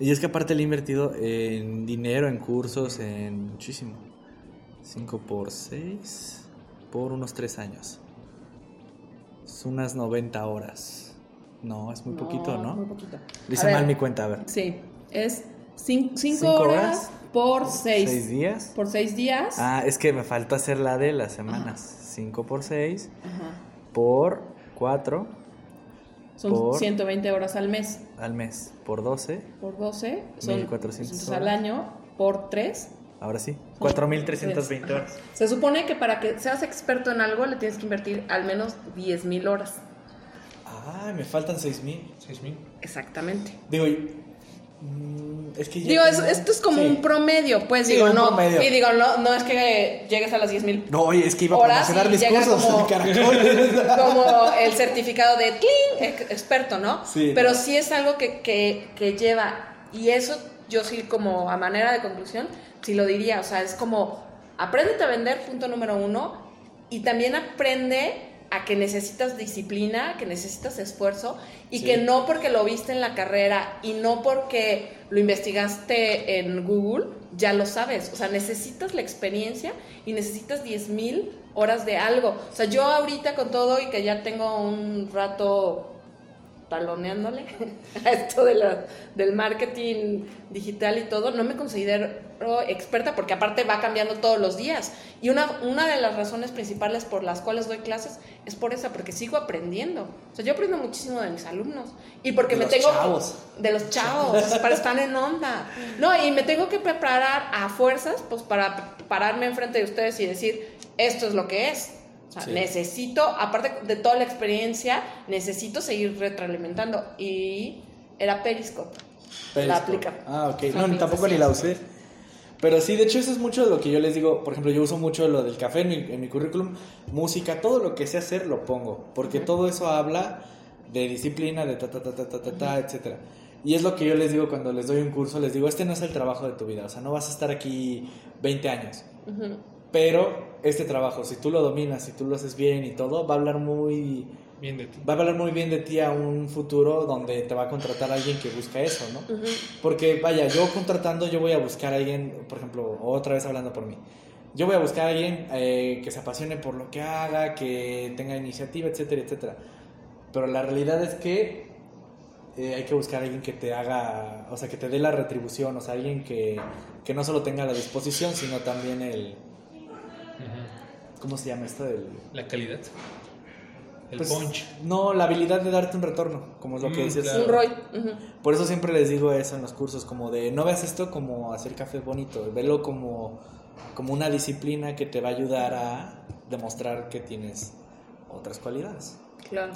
Y es que aparte le he invertido en dinero, en cursos, en muchísimo. 5 por 6, por unos 3 años. Es unas 90 horas. No, es muy poquito, ¿no? Muy poquito. Ver, mal mi cuenta, a ver. Sí, es 5 Cinco horas, horas por ¿6 6. días? Por 6 días. Ah, es que me falta hacer la de las semanas. 5 por 6 Ajá. por 4 Son por- 120 horas al mes. al mes. Por 12, Por 12 son 1400 entonces al horas. año. Por 3. Ahora sí. 4320 horas. Se supone que para que seas experto en algo le tienes que invertir al menos 10 mil horas. Ay, me faltan 6000. Seis mil. Exactamente. Digo, mm, es que Digo, es- esto es como sí. un promedio, pues Sí, digo, no. promedio. Y digo, no, no es que llegues a las 10 mil No, oye, es que iba a promocionar mis cursos como- como el certificado de experto, ¿no? Sí. Pero sí es algo que, que, que lleva, y eso yo sí como a manera de conclusión, sí lo diría, o sea, es como, apréndete a vender, punto número uno, y también aprende a que necesitas disciplina, que necesitas esfuerzo y Sí. que no porque lo viste en la carrera y no porque lo investigaste en Google, ya lo sabes. O sea, necesitas la experiencia y necesitas 10.000 horas de algo. O sea, yo ahorita con todo y que ya tengo un rato taloneándole a esto de la- del marketing digital y todo, no me considero experta porque aparte va cambiando todos los días. Y una, una de las razones principales por las cuales doy clases es por esa, porque sigo aprendiendo. O sea, yo aprendo muchísimo de mis alumnos. Y porque De me los tengo... chavos. De los chavos, para estar en onda. No, y me tengo que preparar a fuerzas, pues para pararme enfrente de ustedes y decir, esto es lo que es. O sea, Sí. necesito, aparte de toda la experiencia, necesito seguir retroalimentando. Y era Periscope. La aplica. Ah, ok. La No, tampoco ni la usé. Pero sí, de hecho, eso es mucho de lo que yo les digo. Por ejemplo, yo uso mucho lo del café en mi, en mi currículum. Música, todo lo que sé hacer lo pongo. Porque todo eso habla de disciplina, de ta, ta, ta, ta, ta, ta, ta, etcétera. Y es lo que yo les digo cuando les doy un curso. Les digo, este no es el trabajo de tu vida. O sea, no vas a estar aquí 20 años. Ujú. Pero este trabajo, si tú lo dominas, si tú lo haces bien y todo, va a hablar muy... Bien de ti. Va a hablar muy bien de ti a un futuro donde te va a contratar alguien que busca eso, ¿no? Porque, vaya, yo contratando, yo voy a buscar a alguien, por ejemplo, otra vez hablando por mí. Yo voy a buscar a alguien eh, que se apasione por lo que haga, que tenga iniciativa, etcétera, etcétera. Pero la realidad es que eh, hay que buscar a alguien que te haga, o sea, que te dé la retribución, o sea, alguien que, que no solo tenga la disposición, sino también el. ¿Cómo se llama esto? El, La calidad. El pues, punch. No, la habilidad de darte un retorno, como es lo que Mm, dices. claro. Un Roy. Por eso siempre les digo eso en los cursos, como de no veas esto como hacer café bonito, velo como, como una disciplina que te va a ayudar a demostrar que tienes otras cualidades. Claro.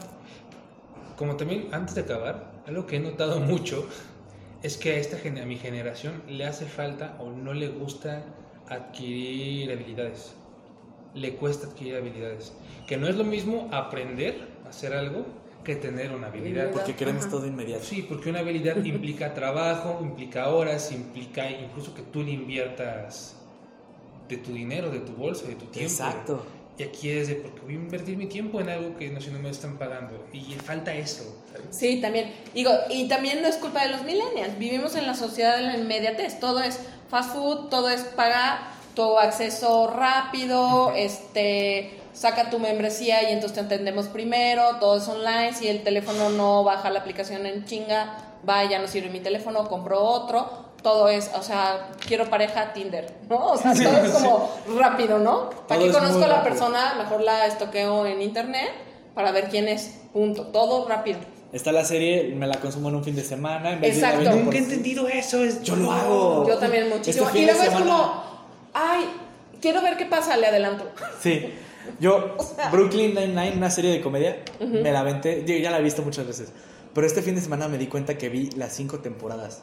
Como también, antes de acabar, algo que he notado mucho es que a, esta, gen- a mi generación le hace falta o no le gusta adquirir habilidades. Le cuesta adquirir habilidades. Que no es lo mismo aprender a hacer algo que tener una habilidad. Porque queremos Ajá. todo inmediato. Sí, porque una habilidad implica trabajo, implica horas, implica incluso que tú le inviertas de tu dinero, de tu bolsa, de tu tiempo. Exacto. Y aquí es de porque voy a invertir mi tiempo en algo que no, si no me están pagando. Y falta eso. ¿sabes? Sí, también. Digo, y también no es culpa de los millennials. Vivimos en la sociedad de la inmediatez. Todo es fast food, todo es pagar, todo acceso rápido, este, saca tu membresía y entonces te atendemos primero, todo es online. Si el teléfono no baja la aplicación en chinga, va, ya no sirve mi teléfono, compro otro. Todo es, o sea, quiero pareja Tinder, ¿no? O sea, todo es como rápido, ¿no? ¿Para es conozco a la rápido. persona? Mejor la estoqueo en internet para ver quién es. Punto. Todo rápido. Está la serie, me la consumo en un fin de semana. En vez de Exacto. Nunca he entendido eso. Es... Yo lo hago. Yo también muchísimo. Este y luego es semana- como, ay, quiero ver qué pasa, le adelanto. Sí. Yo, Brooklyn Nine-Nine, una serie de comedia, me la aventé. Digo, ya la he visto muchas veces. Pero este fin de semana me di cuenta que vi las cinco temporadas.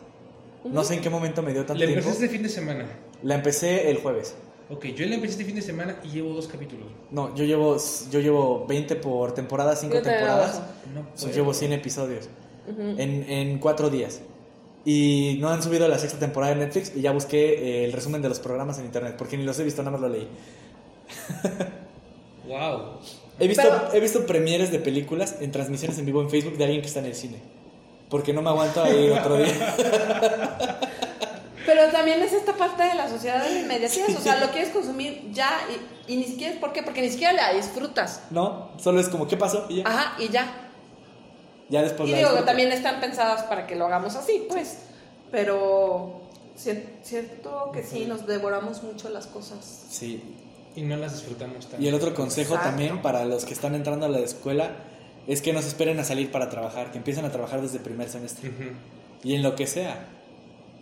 No sé en qué momento me dio tanto tiempo. empecé este fin de semana. La empecé el jueves. Ok, yo le empecé este fin de semana y llevo dos capítulos. No, yo llevo, yo llevo 20 por temporada, 5 Yo también temporadas. No Pues llevo 100 episodios Ujú. en, en 4 días. Y no han subido la sexta temporada de Netflix y ya busqué eh, el resumen de los programas en internet porque ni los he visto, nada más lo leí. Wow. He visto, Pero- he visto premieres de películas en transmisiones en vivo en Facebook de alguien que está en el cine. Porque no me aguanto a ir otro día. Pero también es esta parte de la sociedad de inmediatez. O sea, lo quieres consumir ya y, y ni siquiera es por qué, porque ni siquiera la disfrutas. No, solo es como, ¿qué pasó? Y ya, Ajá, y ya. Ya después Y digo que disfruto. también están pensadas para que lo hagamos así, pues. Pero cier- cierto que sí, nos devoramos mucho las cosas. Sí. Y no las disfrutamos tanto. Y el otro consejo Exacto. también para los que están entrando a la escuela es que no se esperen a salir para trabajar, que empiecen a trabajar desde el primer semestre. Y en lo que sea.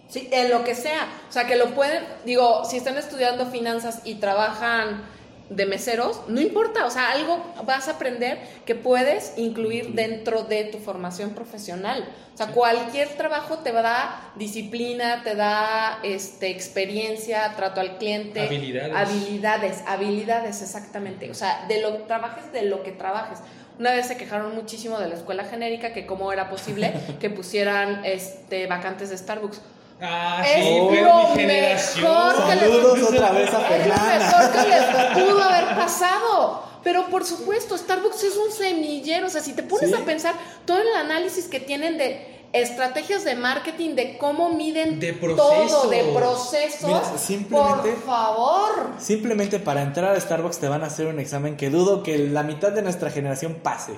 Sí, en lo que sea. O sea, que lo pueden, digo, si están estudiando finanzas y trabajan de meseros, no importa, o sea, algo vas a aprender que puedes incluir dentro de tu formación profesional. O sea, cualquier trabajo te va a dar disciplina, te da este experiencia, trato al cliente, Habilidades. habilidades, habilidades exactamente. O sea, de lo trabajes de lo que trabajes. Una vez se quejaron muchísimo de la escuela genérica que cómo era posible que pusieran este vacantes de Starbucks. Ah, Es sí, fue lo mi mejor que les- Saludos otra vez a Es lo mejor que les pudo haber pasado. pero por supuesto, Starbucks es un semillero. O sea, si te pones Sí. a pensar todo el análisis que tienen de estrategias de marketing, de cómo miden De todo, procesos. de procesos, Mira, simplemente- por favor. Simplemente para entrar a Starbucks te van a hacer un examen que dudo que la mitad de nuestra generación pase.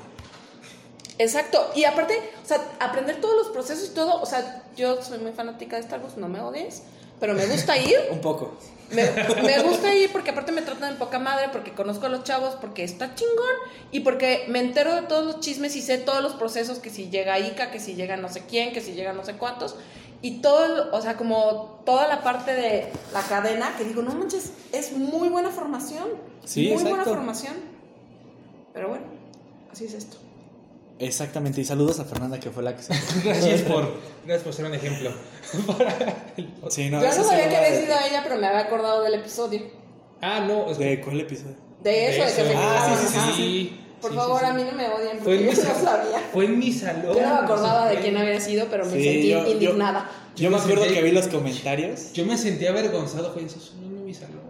Exacto. Y aparte, o sea, aprender todos los procesos y todo. O sea, yo soy muy fanática de Starbucks, no me odies, pero me gusta ir. Un poco. Me, me gusta ir porque aparte me tratan de poca madre, porque conozco a los chavos, porque está chingón y porque me entero de todos los chismes y sé todos los procesos, que si llega Ica, que si llega no sé quién, que si llega no sé cuántos. Y todo, o sea, como toda la parte de la cadena, que digo, no manches, es muy buena formación. Sí, muy buena formación. Pero bueno, así es esto. Exactamente. Y saludos a Fernanda que fue la que se... Gracias por, gracias por ser un ejemplo. Sí, no, Yo eso no sí sabía que había de- sido ella, pero me había acordado del episodio. Ah, no, es ¿De cuál episodio? De eso, de, que se Ah, sí, sí, Ajá. sí. Por Sí, favor, sí, sí. a mí no me odien porque mi yo no salón. sabía. Fue en mi salón. Yo no me acordaba de quién había sido, pero me Sí, sentí yo- yo- indignada. Yo me acuerdo senté- que vi los comentarios. Yo me sentí avergonzado, fue eso, no en mi salón.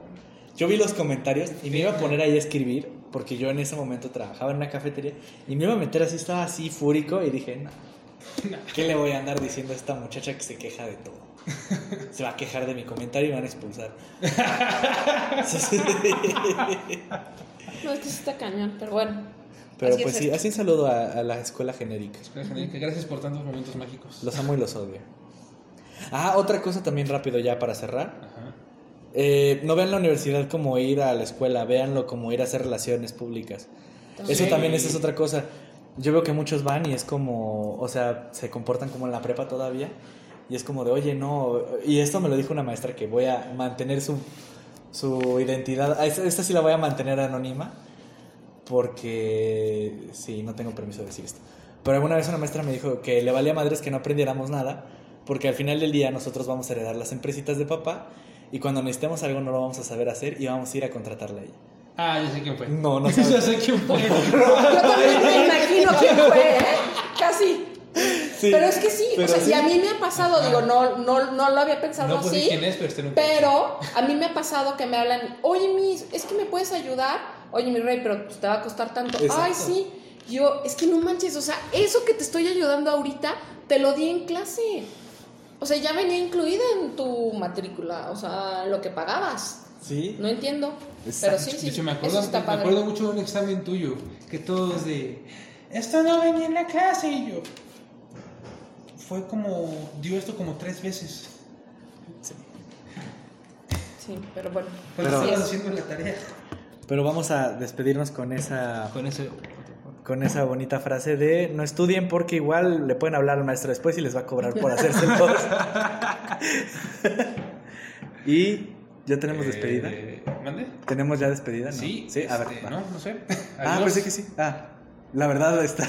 Yo vi los comentarios y me iba a poner ahí a escribir, porque yo en ese momento trabajaba en una cafetería y me iba a meter así, estaba así fúrico y dije, no, ¿qué le voy a andar diciendo a esta muchacha que se queja de todo? Se va a quejar de mi comentario y me van a expulsar. No, es que sí está cañón, pero bueno. Pero así pues es sí, esto. así un saludo a, a la escuela genérica. Gracias por tantos momentos mágicos. Los amo y los odio. Ah, otra cosa también rápido ya para cerrar. Eh, no vean la universidad como ir a la escuela, véanlo como ir a hacer relaciones públicas. Eso también, esa es otra cosa. Yo veo que muchos van y es como, o sea, se comportan como en la prepa todavía. Y es como de, oye, no. Y esto me lo dijo una maestra que voy a mantener su, su identidad. Esta, esta sí la voy a mantener anónima. Porque, sí, no tengo permiso de decir esto. Pero alguna vez una maestra me dijo que le valía madres que no aprendiéramos nada. Porque al final del día nosotros vamos a heredar las empresitas de papá. Y cuando necesitemos algo no lo vamos a saber hacer y vamos a ir a contratarla a ella. Ah, yo sé quién fue. No, no Yo sabes. sé quién fue. Yo también me imagino quién fue, ¿eh? Casi. Sí, pero es que sí, o sea, sí. y a mí me ha pasado, digo, no, no, no lo había pensado No puedo así. quién es, pero Pero a mí me ha pasado que me hablan, oye, mi, es que me puedes ayudar. Oye, mi rey, pero pues, te va a costar tanto. Exacto. Ay, sí. Yo, es que no manches, o sea, eso que te estoy ayudando ahorita, te lo di en clase. O sea, ya venía incluida en tu matrícula, o sea, lo que pagabas. Sí. No entiendo. Exacto. Pero sí, sí. de hecho, me eso acuerdo, está me padre. acuerdo mucho de un examen tuyo, que todos de, esto no venía en la clase, y yo, fue como, dio esto como tres veces, Sí, pero bueno. Pero- estabas Así es. haciendo la tarea. Pero vamos a despedirnos con esa, Con ese... con esa bonita frase de no estudien porque igual le pueden hablar al maestro después y les va a cobrar por hacérselos. y ya tenemos despedida. Eh, ¿Mande? ¿Tenemos ya despedida? ¿no? Sí, Sí, a ver. este, no, no sé. Ah, pensé que sí. Ah, la verdad está.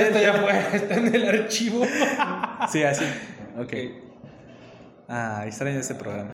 Esto ya fue, está en el archivo. sí, así. Ok. Ah, extraño ese programa.